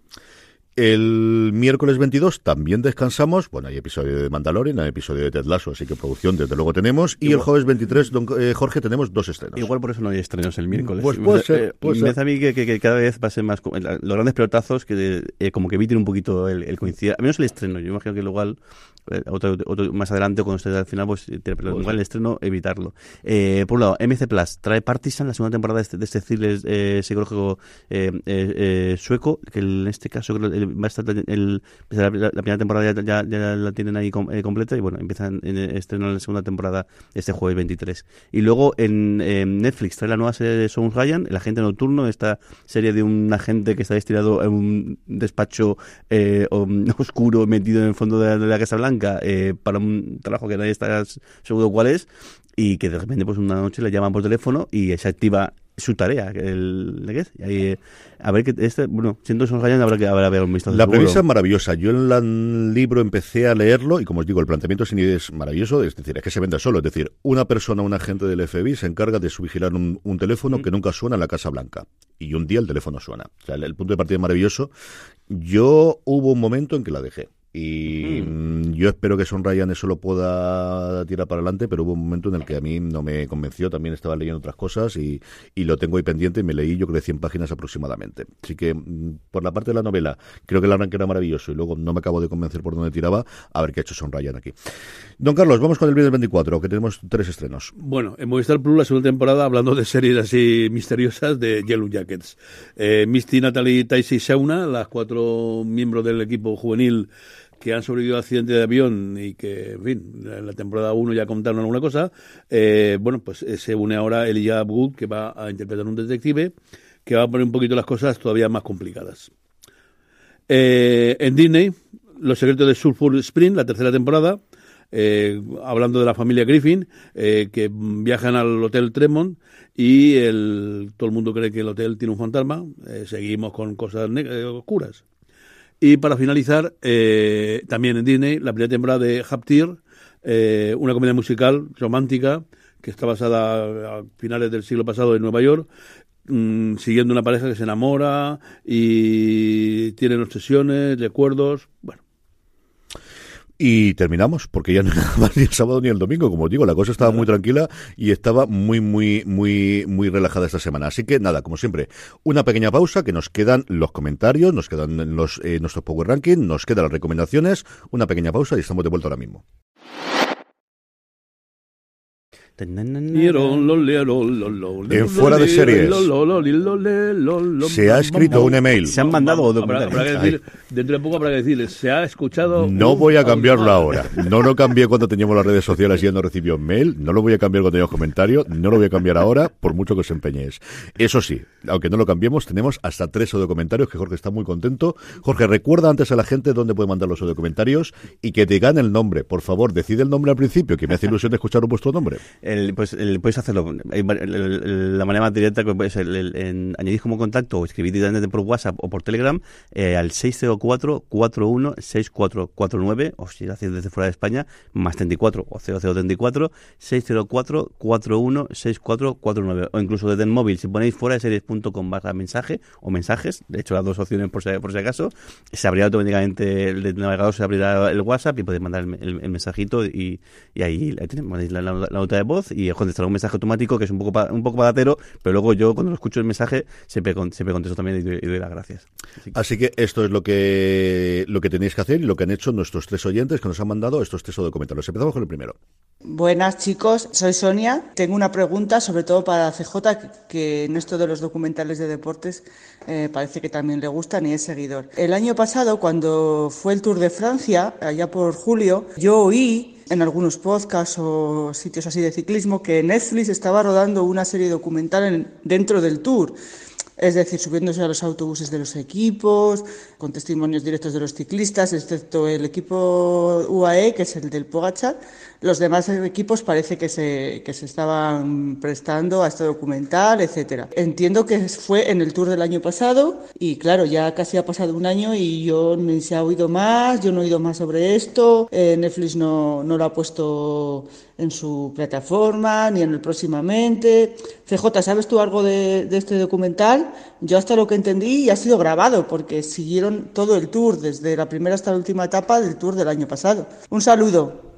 El miércoles 22 también descansamos. Bueno, hay episodio de Mandalorian, hay episodio de Ted Lasso, así que producción desde luego tenemos. Y el jueves 23, don, eh, Jorge, tenemos dos estrenos. Igual por eso no hay estrenos el miércoles. Pues puede ser. me parece a mí que, cada vez va a ser más. Los grandes pelotazos que eh, como que eviten un poquito el, el, coincidir. A menos el estreno. Yo imagino que igual otro, más adelante cuando esté al final, pues, pero igual el estreno, evitarlo. por un lado, MC Plus trae Partisan, la segunda temporada de este, de este thriller psicológico sueco, que en este caso va a estar el, la, primera temporada ya, ya, la tienen ahí completa y bueno, empiezan en estrenar la segunda temporada este jueves 23. Y luego en, Netflix trae la nueva serie de Sons Ryan, El agente nocturno, esta serie de un agente que está destinado a un despacho eh, oscuro metido en el fondo de la, Casa Blanca eh, para un trabajo que nadie está seguro cuál es y que de repente pues una noche le llaman por teléfono y se activa su tarea, el, ¿qué es? Y ahí, eh, a ver que este, bueno, siendo Ryan habrá que habrá ver un vistazo. La premisa es maravillosa. Yo en el libro empecé a leerlo y como os digo, el planteamiento es maravilloso, es decir, es que se vende solo, es decir, una persona, un agente del FBI se encarga de vigilar un, un teléfono mm. que nunca suena en la Casa Blanca y un día el teléfono suena. O sea, el punto de partida es maravilloso. Yo hubo un momento en que la dejé. Y mm. yo espero que Son Ryan eso lo pueda tirar para adelante, pero hubo un momento en el que a mí no me convenció, también estaba leyendo otras cosas y, y lo tengo ahí pendiente y me leí yo creo 100 páginas aproximadamente. Así que mm, por la parte de la novela, creo que el arranque era maravilloso y luego no me acabo de convencer por dónde tiraba, a ver qué ha hecho Son Ryan aquí. Don Carlos, vamos con el viernes 24, que tenemos tres estrenos. Bueno, en Movistar Plus la segunda temporada, hablando de series así misteriosas de Yellow Jackets. Eh, Misty, Natalie, Taisi y Shauna, las cuatro miembros del equipo juvenil que han sobrevivido al accidente de avión y que, en fin, en la temporada 1 ya contaron alguna cosa, eh, bueno, pues eh, se une ahora Elijah Wood, que va a interpretar un detective, que va a poner un poquito las cosas todavía más complicadas. Eh, en Disney, Los secretos de Sulphur Spring, la tercera temporada, hablando de la familia Griffin, que viajan al Hotel Tremont y el, todo el mundo cree que el hotel tiene un fantasma. seguimos con cosas oscuras. Y para finalizar, eh, también en Disney, la primera temporada de Haptir, eh, una comedia musical romántica que está basada a finales del siglo pasado en Nueva York, mm, siguiendo una pareja que se enamora y tienen obsesiones, recuerdos. Bueno, y terminamos, porque ya no más ni el sábado ni el domingo, como os digo, la cosa estaba muy tranquila y estaba muy, muy, muy, muy relajada esta semana. Así que nada, como siempre, una pequeña pausa, que nos quedan los comentarios, nos quedan los, eh, nuestros Power Ranking, nos quedan las recomendaciones, una pequeña pausa y estamos de vuelta ahora mismo. En fuera de series. Se ha escrito un email. Se han mandado documentales. Dentro de poco habrá que decirles, se ha escuchado. No voy a cambiarlo ahora. No lo cambié cuando teníamos las redes sociales y ya no recibió mail. No lo voy a cambiar cuando teníamos comentarios. No lo voy a cambiar ahora, por mucho que os empeñéis. Eso sí, aunque no lo cambiemos, tenemos hasta tres audio comentarios que Jorge está muy contento. Jorge, recuerda antes a la gente dónde puede mandar los audio comentarios y que te gane el nombre. Por favor, decide el nombre al principio, que me hace ilusión de escuchar vuestro nombre pues puedes hacerlo. la manera más directa que en, añadir como contacto o escribir directamente por WhatsApp o por Telegram eh, al 604-416449 o si lo haces desde fuera de España, más 34 o 0034 604-416449 o incluso desde el móvil. Si ponéis fuera de series.com barra mensaje o mensajes, de hecho las dos opciones por si, por si acaso, se abrirá automáticamente el navegador, se abrirá el WhatsApp y podéis mandar el, mensajito y, ahí, tenéis la, nota de voz y contestará un mensaje automático que es un poco un poco padatero, pero luego yo cuando lo escucho el mensaje siempre, siempre contesto también y doy, las gracias. Así que. esto es lo que lo que tenéis que hacer y lo que han hecho nuestros tres oyentes que nos han mandado estos tres documentales. Empezamos con el primero. Buenas chicos, soy Sonia. Tengo una pregunta sobre todo para CJ, que en esto de los documentales de deportes eh, parece que también le gustan y es seguidor. El año pasado, cuando fue el Tour de Francia, allá por julio, yo oí en algunos podcasts o sitios así de ciclismo que Netflix estaba rodando una serie documental dentro del tour. Es decir, subiéndose a los autobuses de los equipos, con testimonios directos de los ciclistas, excepto el equipo UAE, que es el del Pogachar, los demás equipos parece que se, que se estaban prestando a este documental, etcétera. Entiendo que fue en el tour del año pasado y claro, ya casi ha pasado un año y yo ni se ha oído más, yo no he oído más sobre esto, eh, Netflix no, no lo ha puesto en su plataforma ni en el próximamente. CJ, ¿sabes tú algo de, este documental? Yo hasta lo que entendí ya ha sido grabado porque siguieron todo el tour, desde la primera hasta la última etapa del tour del año pasado. Un saludo.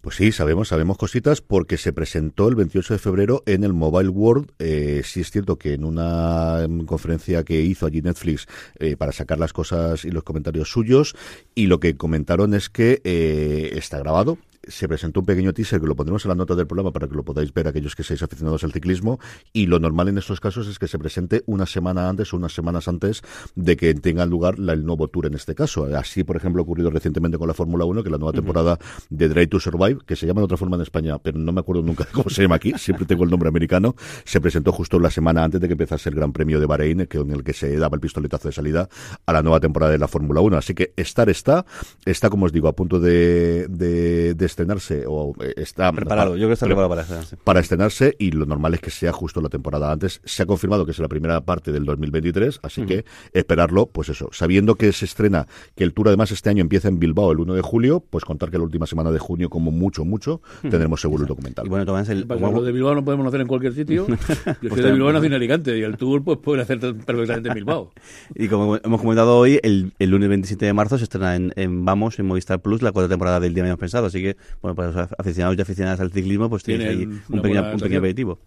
Pues sí, sabemos, sabemos cositas porque se presentó el 28 de febrero en el Mobile World. Eh, sí es cierto que en una conferencia que hizo allí Netflix eh, para sacar las cosas y los comentarios suyos y lo que comentaron es que eh, está grabado, se presentó un pequeño teaser que lo pondremos en la nota del programa para que lo podáis ver aquellos que seáis aficionados al ciclismo y lo normal en estos casos es que se presente una semana antes o unas semanas antes de que tenga lugar la, el nuevo tour en este caso. Así, por ejemplo, ha ocurrido recientemente con la Fórmula 1 que la nueva temporada de Drive to Survive, que se llama de otra forma en España, pero no me acuerdo nunca de cómo se llama aquí, siempre tengo el nombre americano, se presentó justo la semana antes de que empezase el Gran Premio de Bahrein, que, en el que se daba el pistoletazo de salida a la nueva temporada de la Fórmula 1. Así que estar está, está como os digo, a punto de, de, de estrenarse o eh, está Preparado, yo creo que está preparado para estrenarse. para estrenarse y lo normal es que sea justo la temporada antes. Se ha confirmado que es la primera parte del 2023, así que esperarlo, pues eso, sabiendo que se estrena, que el tour además este año empieza en Bilbao el 1 de julio, pues contar que la última semana de junio, como mucho, mucho, tendremos seguro el documental. Y bueno, Tomás, el, Pasa, Los de Bilbao no podemos hacer en cualquier sitio. Yo soy de Bilbao, nací en Alicante y el tour pues pueden hacer perfectamente en Bilbao. Y como hemos comentado hoy, el, el lunes 27 de marzo se estrena en, en Vamos, en Movistar Plus, la cuarta temporada del Día Menos Pensado. Así que, bueno, para los aficionados y aficionadas al ciclismo, pues tienes ahí un pequeño, un aperitivo.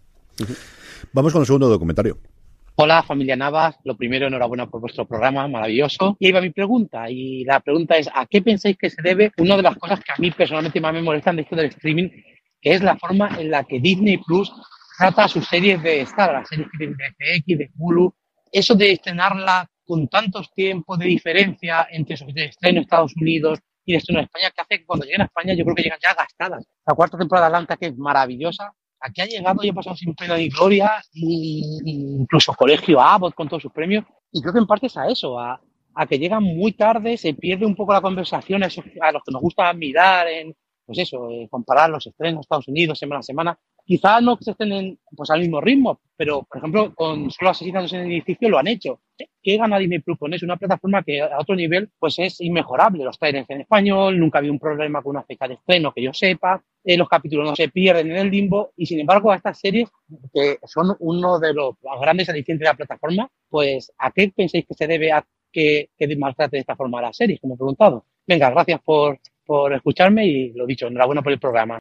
Vamos con el segundo documentario. Hola familia Navas, lo primero enhorabuena por vuestro programa, maravilloso. Y ahí va mi pregunta, y la pregunta es, ¿a qué pensáis que se debe una de las cosas que a mí personalmente más me molestan de esto del streaming, que es la forma en la que Disney Plus trata sus series de Star, las series que tienen de FX, de Hulu, eso de estrenarla con tantos tiempos de diferencia entre su estreno en Estados Unidos y de estreno en España, que hace que cuando lleguen a España yo creo que llegan ya gastadas. La cuarta temporada de Atlanta, que es maravillosa, aquí ha llegado y ha pasado sin pena ni gloria, y incluso Colegio Abbott con todos sus premios, y creo que en parte es a eso, a, a que llegan muy tarde, se pierde un poco la conversación a, esos- a los que nos gusta mirar en, pues eso, eh, comparar los estrenos Estados Unidos semana a semana. Quizá no se estrenen pues, al mismo ritmo, pero por ejemplo, con solo asesinatos en el edificio lo han hecho. ¿Qué gana Disney Plus con eso? Una plataforma que a otro nivel pues es inmejorable. Los trailers en español, nunca había un problema con una fecha de estreno que yo sepa, eh, los capítulos no se pierden en el limbo y sin embargo a estas series que son uno de los grandes alicientes de la plataforma, pues ¿a qué pensáis que se debe a que, que maltrate de esta forma las series? Como he preguntado. Venga, gracias por, por escucharme y lo dicho, enhorabuena por el programa.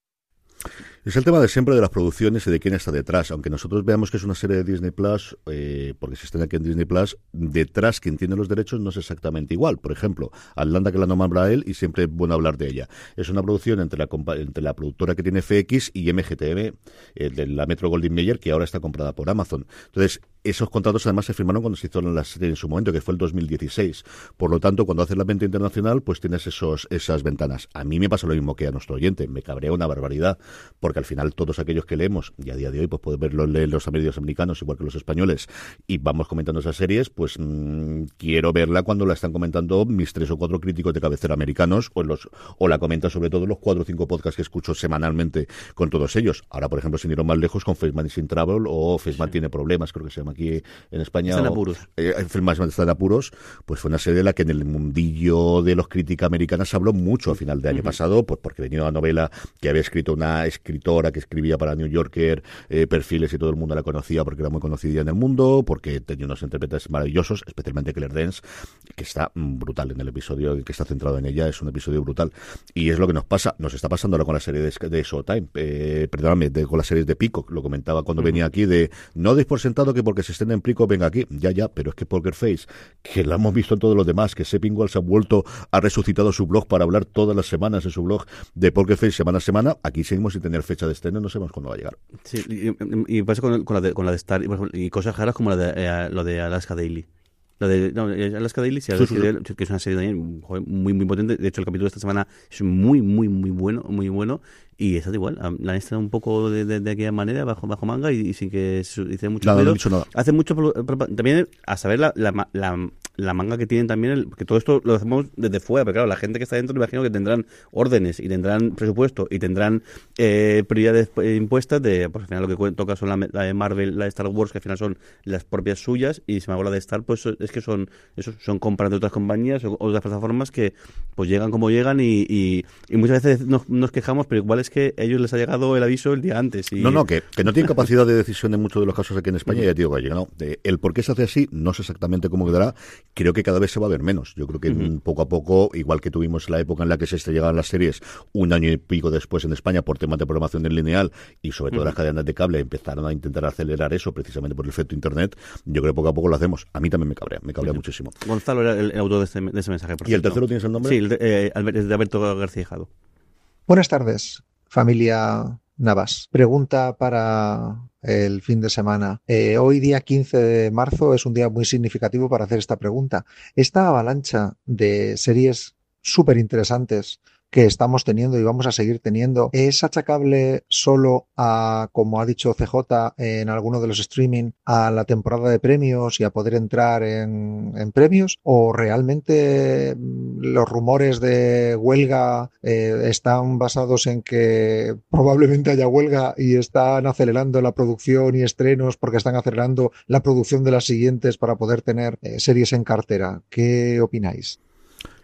Es el tema de siempre de las producciones y de quién está detrás. Aunque nosotros veamos que es una serie de Disney Plus, eh, porque se estrena aquí en Disney Plus, detrás quien tiene los derechos no es exactamente igual. Por ejemplo, Atlanta que la nombra él y siempre es bueno hablar de ella. Es una producción entre la, entre la productora que tiene FX y MGTM, eh, de la Metro Goldwyn Mayer, que ahora está comprada por Amazon. Entonces, esos contratos además se firmaron cuando se hizo la serie en su momento, que fue el 2016. Por lo tanto, cuando haces la venta internacional, pues tienes esos, esas ventanas. A mí me pasa lo mismo que a nuestro oyente, me cabrea una barbaridad, porque al final todos aquellos que leemos, y a día de hoy pues pueden verlo leer los medios americanos igual que los españoles, y vamos comentando esas series, pues mm, quiero verla cuando la están comentando mis tres o cuatro críticos de cabecera americanos, o los o la comentan sobre todo los cuatro o cinco podcasts que escucho semanalmente con todos ellos. Ahora, por ejemplo, sin ir más lejos, con Faceman Sin Travel, o Faceman tiene problemas, creo que se llama aquí en España. Está en o- apuros. eh, Faceman está en apuros, pues fue una serie de la que en el mundillo de los críticas americanas se habló mucho a final de año pasado, pues porque venía una novela que había escrito una escritora que escribía para New Yorker eh, perfiles y todo el mundo la conocía porque era muy conocida en el mundo, porque tenía unos intérpretes maravillosos, especialmente Claire Dance, que está brutal en el episodio que está centrado en ella, es un episodio brutal. Y es lo que nos pasa, nos está pasando ahora con la serie de, de Showtime, eh, perdóname, de- con las series de Pico, lo comentaba cuando venía aquí, de no deis por sentado que porque se estén en Pico venga aquí, ya, ya, pero es que Poker Face, que la hemos visto en todos los demás, que Sepping Walls ha vuelto, ha resucitado su blog para hablar todas las semanas en su blog de Poker Face semana a semana, aquí seguimos sin tener fecha de estreno, no sabemos cuándo va a llegar. Sí, y, y pasa con, con la de, con la de Star y, y cosas raras como la de, eh, lo de Alaska Daily. Lo de no, eh, Alaska Daily, sí, Alaska sí, que es una serie también joder, muy, muy potente. De hecho, el capítulo de esta semana es muy, muy, muy bueno, muy bueno. Y esa igual, la han estrenado un poco de, de, de aquella manera, bajo, bajo manga, y, y sin que se dice mucho Nada, no nada. Hace mucho también a saber la, la, la, la manga que tienen también, el, que todo esto lo hacemos desde fuera, pero claro, la gente que está dentro me imagino que tendrán órdenes y tendrán presupuesto y tendrán eh, prioridades eh, impuestas de, pues al final lo que toca son la, la de Marvel, la de Star Wars, que al final son las propias suyas, y si me hago la de Star, pues es que son eso, son compras de otras compañías o otras plataformas que pues llegan como llegan y, y, y muchas veces nos, nos quejamos, pero igual es que a ellos les ha llegado el aviso el día antes. Y... No, no, que, que no tienen capacidad de decisión en muchos de los casos aquí en España, ya te digo que ha llegado. De- el por qué se hace así, no sé exactamente cómo quedará. Creo que cada vez se va a ver menos. Yo creo que poco a poco, igual que tuvimos la época en la que se estrellaban las series un año y pico después en España por temas de programación en lineal y sobre todo las cadenas de cable empezaron a intentar acelerar eso precisamente por el efecto internet, yo creo que poco a poco lo hacemos. A mí también me cabrea, me cabrea muchísimo. Gonzalo era el, autor de, este, ese mensaje. ¿Y el tercero tienes el nombre? Sí, el de, eh, de Alberto García Jado. Buenas tardes, familia Navas. Pregunta para el fin de semana. Eh, hoy día 15 de marzo es un día muy significativo para hacer esta pregunta. Esta avalancha de series súper interesantes que estamos teniendo y vamos a seguir teniendo es achacable solo a, como ha dicho CJ en alguno de los streaming, a la temporada de premios y a poder entrar en, premios? ¿O realmente mm, los rumores de huelga eh, están basados en que probablemente haya huelga y están acelerando la producción y estrenos porque están acelerando la producción de las siguientes para poder tener eh, series en cartera? ¿Qué opináis?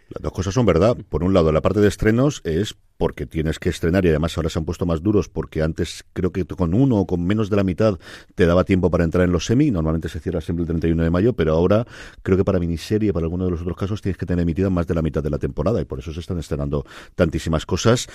Las dos cosas son verdad. Por un lado, la parte de estrenos es porque tienes que estrenar y además ahora se han puesto más duros porque antes creo que con uno o con menos de la mitad te daba tiempo para entrar en los semi, normalmente se cierra siempre el 31 de mayo, pero ahora creo que para miniserie, para alguno de los otros casos, tienes que tener emitida más de la mitad de la temporada y por eso se están estrenando tantísimas cosas,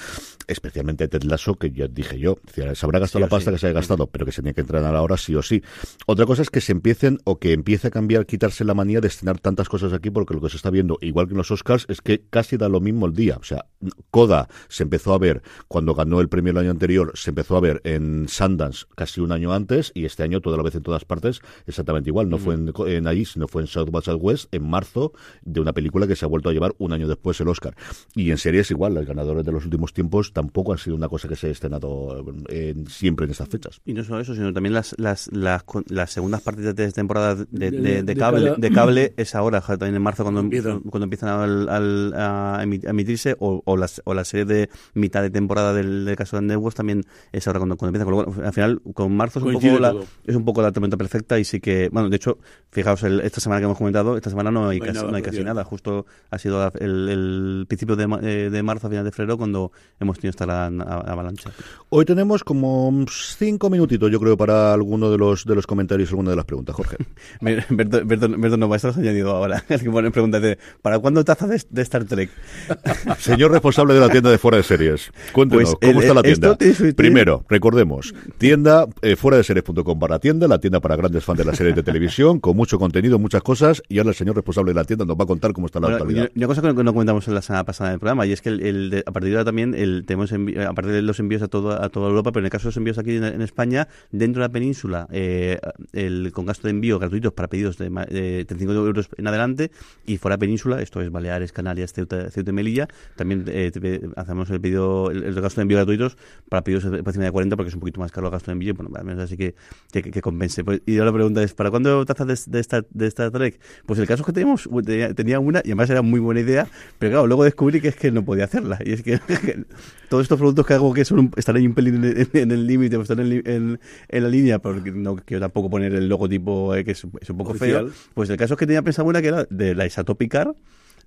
especialmente Ted Lasso, que ya dije yo, se habrá gastado la pasta que se haya gastado, pero que se tenía que entrenar ahora sí o sí. Otra cosa es que se empiecen o que empiece a cambiar, quitarse la manía de estrenar tantas cosas aquí, porque lo que se está viendo, igual que en los Oscars, es que casi da lo mismo el día. O sea, Coda se empezó a ver cuando ganó el premio el año anterior, se empezó a ver en Sundance casi un año antes y este año toda la vez en todas partes exactamente igual. No fue en, allí, sino fue en South by Southwest en marzo de una película que se ha vuelto a llevar un año después el Oscar. Y en series igual, los ganadores de los últimos tiempos tampoco han sido una cosa que se ha estrenado siempre en estas fechas. Y no solo eso, sino también las, las, las, segundas partes de temporada de, cable, de cable es ahora, también en marzo cuando, cuando empiezan a, emitirse o, o, las, o la serie de mitad de temporada del, caso de Networks también es ahora cuando, cuando empieza. al final, con marzo es un, poco la, es un poco la tormenta perfecta y sí que, bueno, de hecho, fijaos, esta semana que hemos comentado, esta semana no hay, casi, nada, no hay casi nada. Justo ha sido el, principio de, eh, de, marzo, a final de febrero, cuando hemos tenido esta avalancha. Hoy tenemos como cinco minutitos, yo creo, para alguno de los de los comentarios, alguna de las preguntas, Jorge. Berto, Berto, no va a estar añadido ahora. Es que ponen preguntas de ¿para cuándo taza de, de Star Trek? Señor responsable de la tienda de fuera de series. Cuéntenos, pues, ¿cómo está la tienda? Primero, recordemos, tienda eh, fuera de series.com para tienda, la tienda para grandes fans de las series de televisión, con mucho contenido, muchas cosas, y ahora el señor responsable de la tienda nos va a contar cómo está la actualidad. Una cosa que no comentamos en la semana pasada en el programa, y es que el, a partir de ahora también el, tenemos aparte de los envíos a, todo, a toda Europa, pero en el caso de los envíos aquí en, España, dentro de la península, eh, el, con gasto de envío gratuitos para pedidos de, de 35 euros en adelante, y fuera península, esto es Baleares, Canarias, Ceuta, Ceuta y Melilla, también eh, hacemos el pedido, el, gasto de envío gratuitos para pedidos por encima de 40 porque es un poquito más caro el gasto de envío, bueno, al menos así que, que, compense. Pues, y ahora la pregunta es, ¿para cuándo tazas de, de, esta, de esta Trek? Pues el caso que tenemos, tenía, una y además era muy buena idea, pero claro, luego descubrí que es que no podía hacerla. Y es que, todos estos productos que hago que son están ahí un pelín en, el límite, están en, en, la línea, porque no quiero tampoco poner el logotipo eh, que es, un poco feo. Pues el caso es que tenía pensado una que era de la Isatopicar,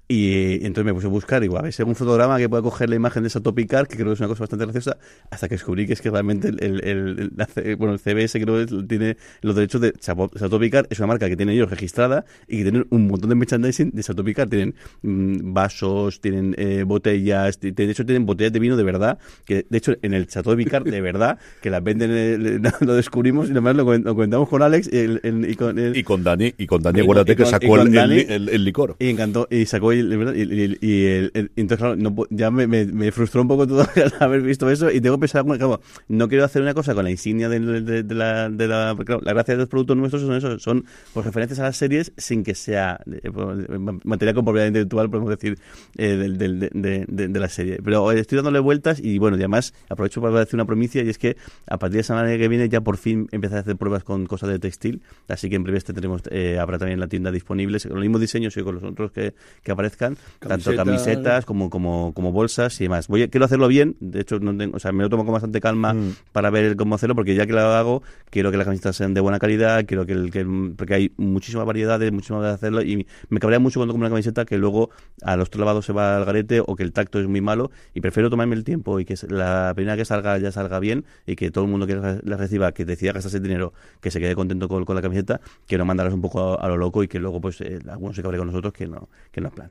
y, entonces me puse a buscar, igual, a ver un fotograma que pueda coger la imagen de esa Topicar, que creo que es una cosa bastante graciosa, hasta que descubrí que es que realmente el, el, el, bueno, el CBS creo que tiene los derechos de Topicar, es una marca que tienen ellos registrada y que tienen un montón de merchandising de Topicar, tienen mm, vasos, tienen eh, botellas, de hecho tienen botellas de vino de verdad, que de hecho en el Topicar de verdad, que las venden, eh, lo descubrimos y además lo, comentamos con Alex y, con, y con Dani, y con Dani, acuérdate que sacó el, licor. Y encantó, y sacó y, y, entonces, claro, no, ya me, me, frustró un poco todo haber visto eso y tengo pensar, claro, no quiero hacer una cosa con la insignia de, de, la, de la, claro, la gracia de los productos nuestros son eso, son pues, referencias a las series sin que sea eh, pues, materia con propiedad intelectual, podemos decir, eh, de, la serie. Pero estoy dándole vueltas y bueno, y además aprovecho para decir una promicia y es que a partir de la semana que viene ya por fin empezar a hacer pruebas con cosas de textil, así que en breve tendremos, eh, habrá también la tienda disponible, con los mismos diseños y con los otros que, que aparecen aparezcan, tanto Camisetas. como, como, como bolsas y demás. Voy a- quiero hacerlo bien, de hecho, no tengo, o sea, me lo tomo con bastante calma Mm. para ver cómo hacerlo, porque ya que lo hago, quiero que las camisetas sean de buena calidad, quiero que, el, que porque hay muchísimas variedades, muchísimas de hacerlo, y me cabrea mucho cuando compro una camiseta que luego a los tres lavados se va al garete o que el tacto es muy malo, y prefiero tomarme el tiempo y que la primera que salga ya salga bien y que todo el mundo que la reciba, que decida gastarse el dinero, que se quede contento con, con la camiseta, que no mandarlas un poco a, a lo loco y que luego pues eh, algunos se cabren con nosotros, que no, que no es plan.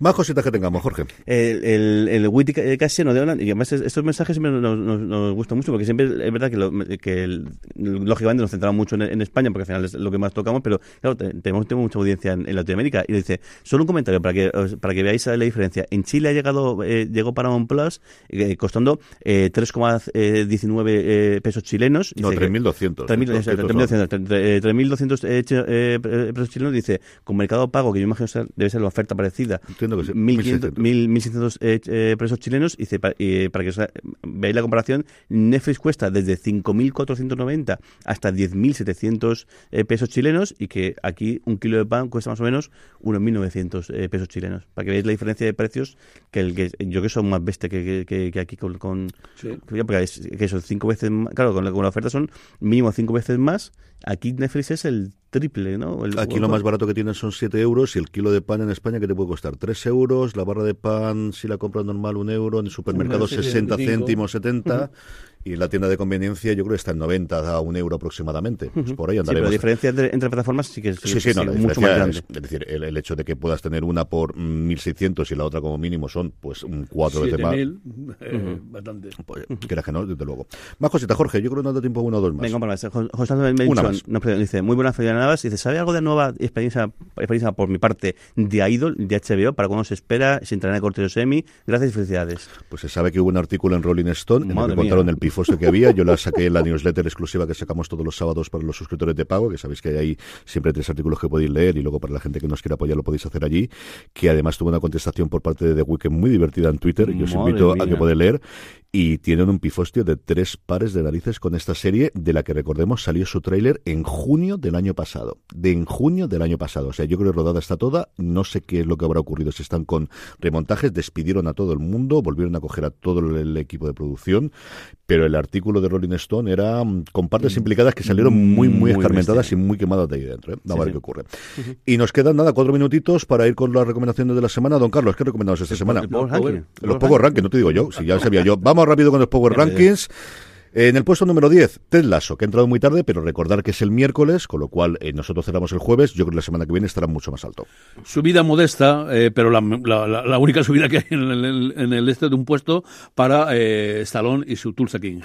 Más cositas que tengamos, Jorge. El, el, el Witty ca- Cassiano de Holland, y además es- estos mensajes siempre nos, nos, nos gustan mucho, porque siempre es verdad que, lo- que el- lógicamente nos centramos mucho en, en España, porque al final es lo que más tocamos, pero claro, te- tenemos, tenemos mucha audiencia en, en Latinoamérica. Y dice, solo un comentario para que para que veáis la diferencia. En Chile ha llegado, eh, llegó Paramount Plus eh, costando eh, 3,19 eh, pesos chilenos. No, Dice que- 3.200. 3.000, Estos- o sea, estos 3.200, eh, 3.200 eh, chi- eh, pesos chilenos dice con mercado pago que yo imagino ser- debe ser la oferta parecida Entiendo que sí, 1.500 1.600. 1.600 eh, eh, pesos chilenos y para que os, veáis la comparación Netflix cuesta desde 5.490 hasta 10.700 eh, pesos chilenos y que aquí un kilo de pan cuesta más o menos unos 1.900 eh, pesos chilenos para que veáis la diferencia de precios que el que yo que son más bestia que, que- que- que aquí con, con Sí. porque es, que son cinco veces más, claro con la, con la oferta son mínimo cinco veces más aquí Netflix es el triple ¿no? El- Aquí lo más barato que tienen son 7 euros y el kilo de pan en España que te puede costar 3 euros, la barra de pan si la compras normal un euro, en el supermercado Sí, 60 75. céntimos 70 y en la tienda de conveniencia yo creo que está en 90 a un euro aproximadamente. Pues por ahí Sí, pero la andaremos. diferencia entre, entre plataformas sí que es, Sí, sí, no, sí, la mucho más grande. es, es decir, el, el hecho de que puedas tener una por mm, 1.600 y la otra como mínimo son pues un cuatro veces más. 7.000, eh, bastante. Pues, que no, desde luego. Más cositas, Jorge, yo creo que no da tiempo a uno o dos más. Venga, por más. Jo- José nos pre- dice, muy buena Felipe Navas, dice, ¿sabe algo de nueva experiencia, experiencia por mi parte de Idol, de HBO, para cuándo se espera, se entrará en el corte de semi? Gracias y felicidades. Pues se sabe que hubo un artículo en Rolling Stone en el Madre que contaron mía. el pifostio que había. Yo la saqué en la newsletter exclusiva que sacamos todos los sábados para los suscriptores de pago, que sabéis que hay ahí siempre tres artículos que podéis leer y luego para la gente que nos quiera apoyar lo podéis hacer allí. Que además tuvo una contestación por parte de The Weeknd muy divertida en Twitter y os invito a mía. que podáis leer. Y tienen un pifostio de tres pares de narices con esta serie, de la que recordemos salió su tráiler en junio del año pasado. De en junio del año pasado. O sea, yo creo que rodada está toda. No sé qué es lo que habrá ocurrido. Si están con remontajes, despidieron a todo el mundo, volvieron a coger a todo el, equipo de producción. Pero el artículo de Rolling Stone era mm, con partes implicadas que salieron muy, muy, Muy escarmentadas bestia. y muy quemadas de ahí dentro. ¿eh? Vamos Sí, a ver sí. qué ocurre. Y nos quedan nada, cuatro minutitos para ir con las recomendaciones de la semana. Don Carlos, ¿qué recomendamos esta semana? Ranking. Los Power Power Rankings, no te digo yo, si ya sabía yo. Vamos rápido con los Power. Rankings. En el puesto número 10, Ted Lasso, que ha entrado muy tarde, pero recordar que es el miércoles, con lo cual eh, nosotros cerramos el jueves. Yo creo que la semana que viene estará mucho más alto. Subida modesta, eh, pero la, la- la- la única subida que hay en el, en el este de un puesto para eh, Stallone y su Tulsa King.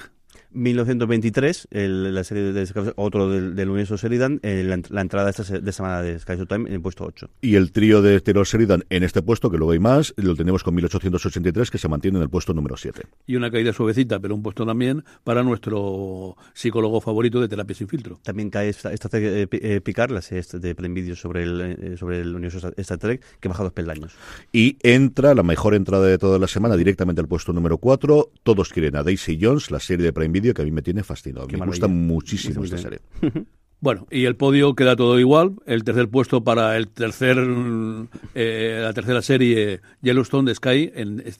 1923, el- la serie de, de- otro del, del universo Sheridan, eh, la, ent- la entrada esta, se- de semana de Sky Showtime en el puesto 8. Y el trío de Taylor Sheridan en este puesto, que luego hay más, lo tenemos con 1883, que se mantiene en el puesto número 7. Y una caída suavecita, pero un puesto también para nuestro psicólogo favorito de terapia sin filtro. También cae esta, esta eh, eh, Picard, la serie esta de Prime Video sobre el, eh, sobre el universo Star- Star Trek, que baja dos peldaños. Y entra la mejor entrada de toda la semana directamente al puesto número 4. Todos quieren a Daisy Jones, la serie de Prime Que a mí me tiene fascinado. Qué me gusta muchísimo esta serie. Bueno, y el podio queda todo igual. El tercer puesto para el tercer, eh, la tercera serie Yellowstone de Sky en- es-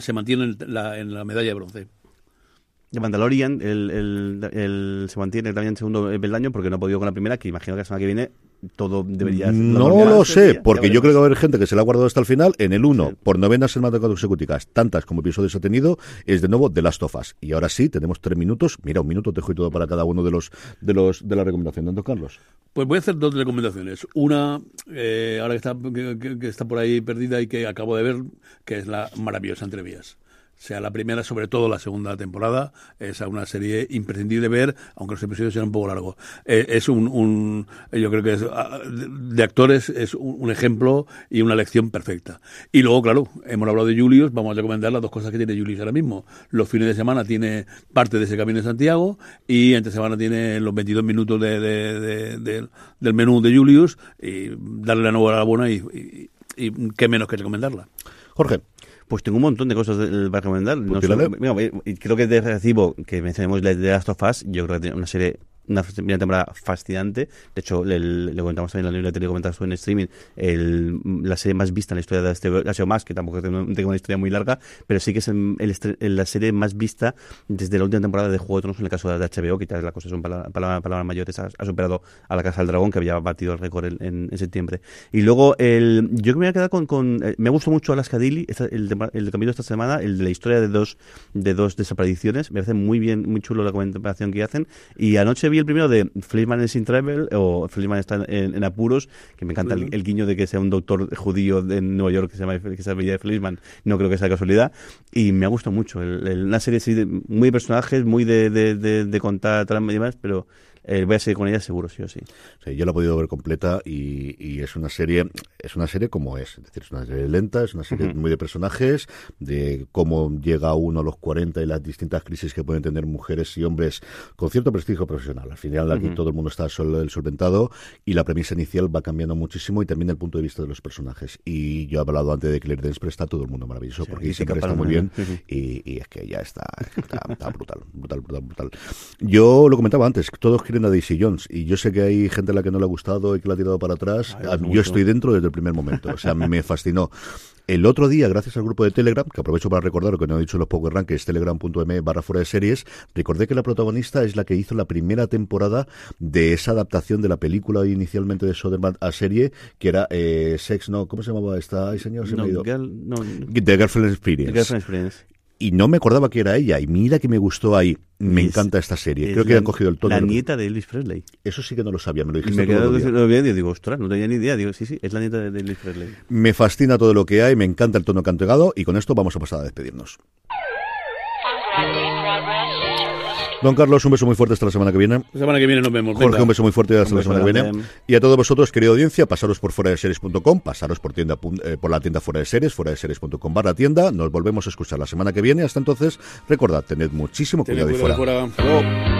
se mantiene en la, en la medalla de bronce. De Mandalorian, el, el, el- se mantiene también en segundo peldaño porque no ha podido con la primera, que imagino que la semana que viene todo debería... No lo sé, porque yo creo que va a haber gente que se la ha guardado hasta el final. En el 1, Sí. por novenas semanas consecutivas, tantas como episodios ha tenido, es de nuevo The Last of Us. Y ahora sí, tenemos tres minutos. Mira, un minuto te dejo y todo para cada uno de los de los de la recomendación. ¿Don Carlos? Pues voy a hacer dos recomendaciones. Una, eh, ahora que está, que está por ahí perdida y que acabo de ver, que es la maravillosa Entrevías. Sea, la primera, sobre todo la segunda temporada, es una serie imprescindible ver, aunque los episodios sean un poco largos. Eh, es un, yo creo que ah, de, actores es un, ejemplo y una lección perfecta. Y luego, claro, hemos hablado de Julius, vamos a recomendar las dos cosas que tiene Julius ahora mismo. Los fines de semana tiene parte de ese Camino de Santiago y entre semana tiene los 22 minutos de- de- del menú de Julius y darle la enhorabuena y, y, y qué menos que recomendarla. Jorge. Pues tengo un montón de cosas para recomendar. No tírale. solo- mira, creo que de recibo que mencionemos la de Last of Us, yo creo que tiene una serie una primera temporada fascinante. De hecho, le, le comentamos también en la newsletter, le comentamos en streaming, el, la serie más vista en la historia de este HBO más, que tampoco tengo, una historia muy larga, pero sí que es el, el, la serie más vista desde la última temporada de Juego de Tronos en el caso de HBO, que la cosa son palabras palabra, mayores, ha, superado a la Casa del Dragón, que había batido el récord en, en, septiembre. Y luego, el, yo me voy a quedar con, con eh, me gustó mucho Alaska Daily, el, el, de esta semana, el de la historia de dos, de dos desapariciones, me parece muy bien, muy chulo la comparación que hacen, y anoche vi el primero de Fleishman is in Travel, o Fleishman está en, apuros, que me encanta el, guiño de que sea un doctor judío en Nueva York que se llama que se llama Fleishman, no creo que sea casualidad, y me ha gustado mucho, una serie muy de personajes, muy de, de, de, de contar y demás, pero eh, voy a seguir con ella seguro, sí o sí. sí yo la he podido ver completa y, y, es una serie es una serie como es. Es decir, es una serie lenta, es una serie muy de personajes, de cómo llega uno a los 40 y las distintas crisis que pueden tener mujeres y hombres con cierto prestigio profesional. Al final aquí todo el mundo está sol, solventado y la premisa inicial va cambiando muchísimo y también el punto de vista de los personajes. Y yo he hablado antes de Claire Dance, pero está todo el mundo maravilloso porque siempre está muy bien y, y, es que ya está, está, está brutal, brutal, brutal, brutal. Yo lo comentaba antes, todos quieren a Daisy Jones y yo sé que hay gente a la que no le ha gustado y que la ha tirado para atrás. yo estoy dentro desde el primer momento, o sea, me fascinó. El otro día, gracias al grupo de Telegram, que aprovecho para recordar lo que no he dicho en los Power Rankings, telegram.m barra fuera de series, recordé que la protagonista es la que hizo la primera temporada de esa adaptación de la película inicialmente de Soderman a serie, que era eh, Sex, no, ¿cómo se llamaba esta? Ay, señor, se me ha ido. The Girlfriend Experience. The Girlfriend Experience y no me acordaba que era ella. Y mira que me gustó ahí. Me encanta esta serie. Creo que han cogido el tono. La nieta de Elvis Presley. Eso sí que no lo sabía, me lo dijiste. Me quedé lo bien y digo, ostras, no tenía ni idea. Digo, sí, sí, es la nieta de Elvis Presley. Me fascina todo lo que hay, me encanta el tono que han pegado y con esto vamos a pasar a despedirnos. Don Carlos, un beso muy fuerte hasta la semana que viene. La semana que viene nos vemos. Jorge, un beso muy fuerte hasta la semana que viene. Y a todos vosotros, querida audiencia, pasaros por fuera de series.com, pasaros por tienda eh, por la tienda fuera de series, fuera de series.com barra tienda. Nos volvemos a escuchar la semana que viene. Hasta entonces, recordad, tened muchísimo cuidado, y fuera.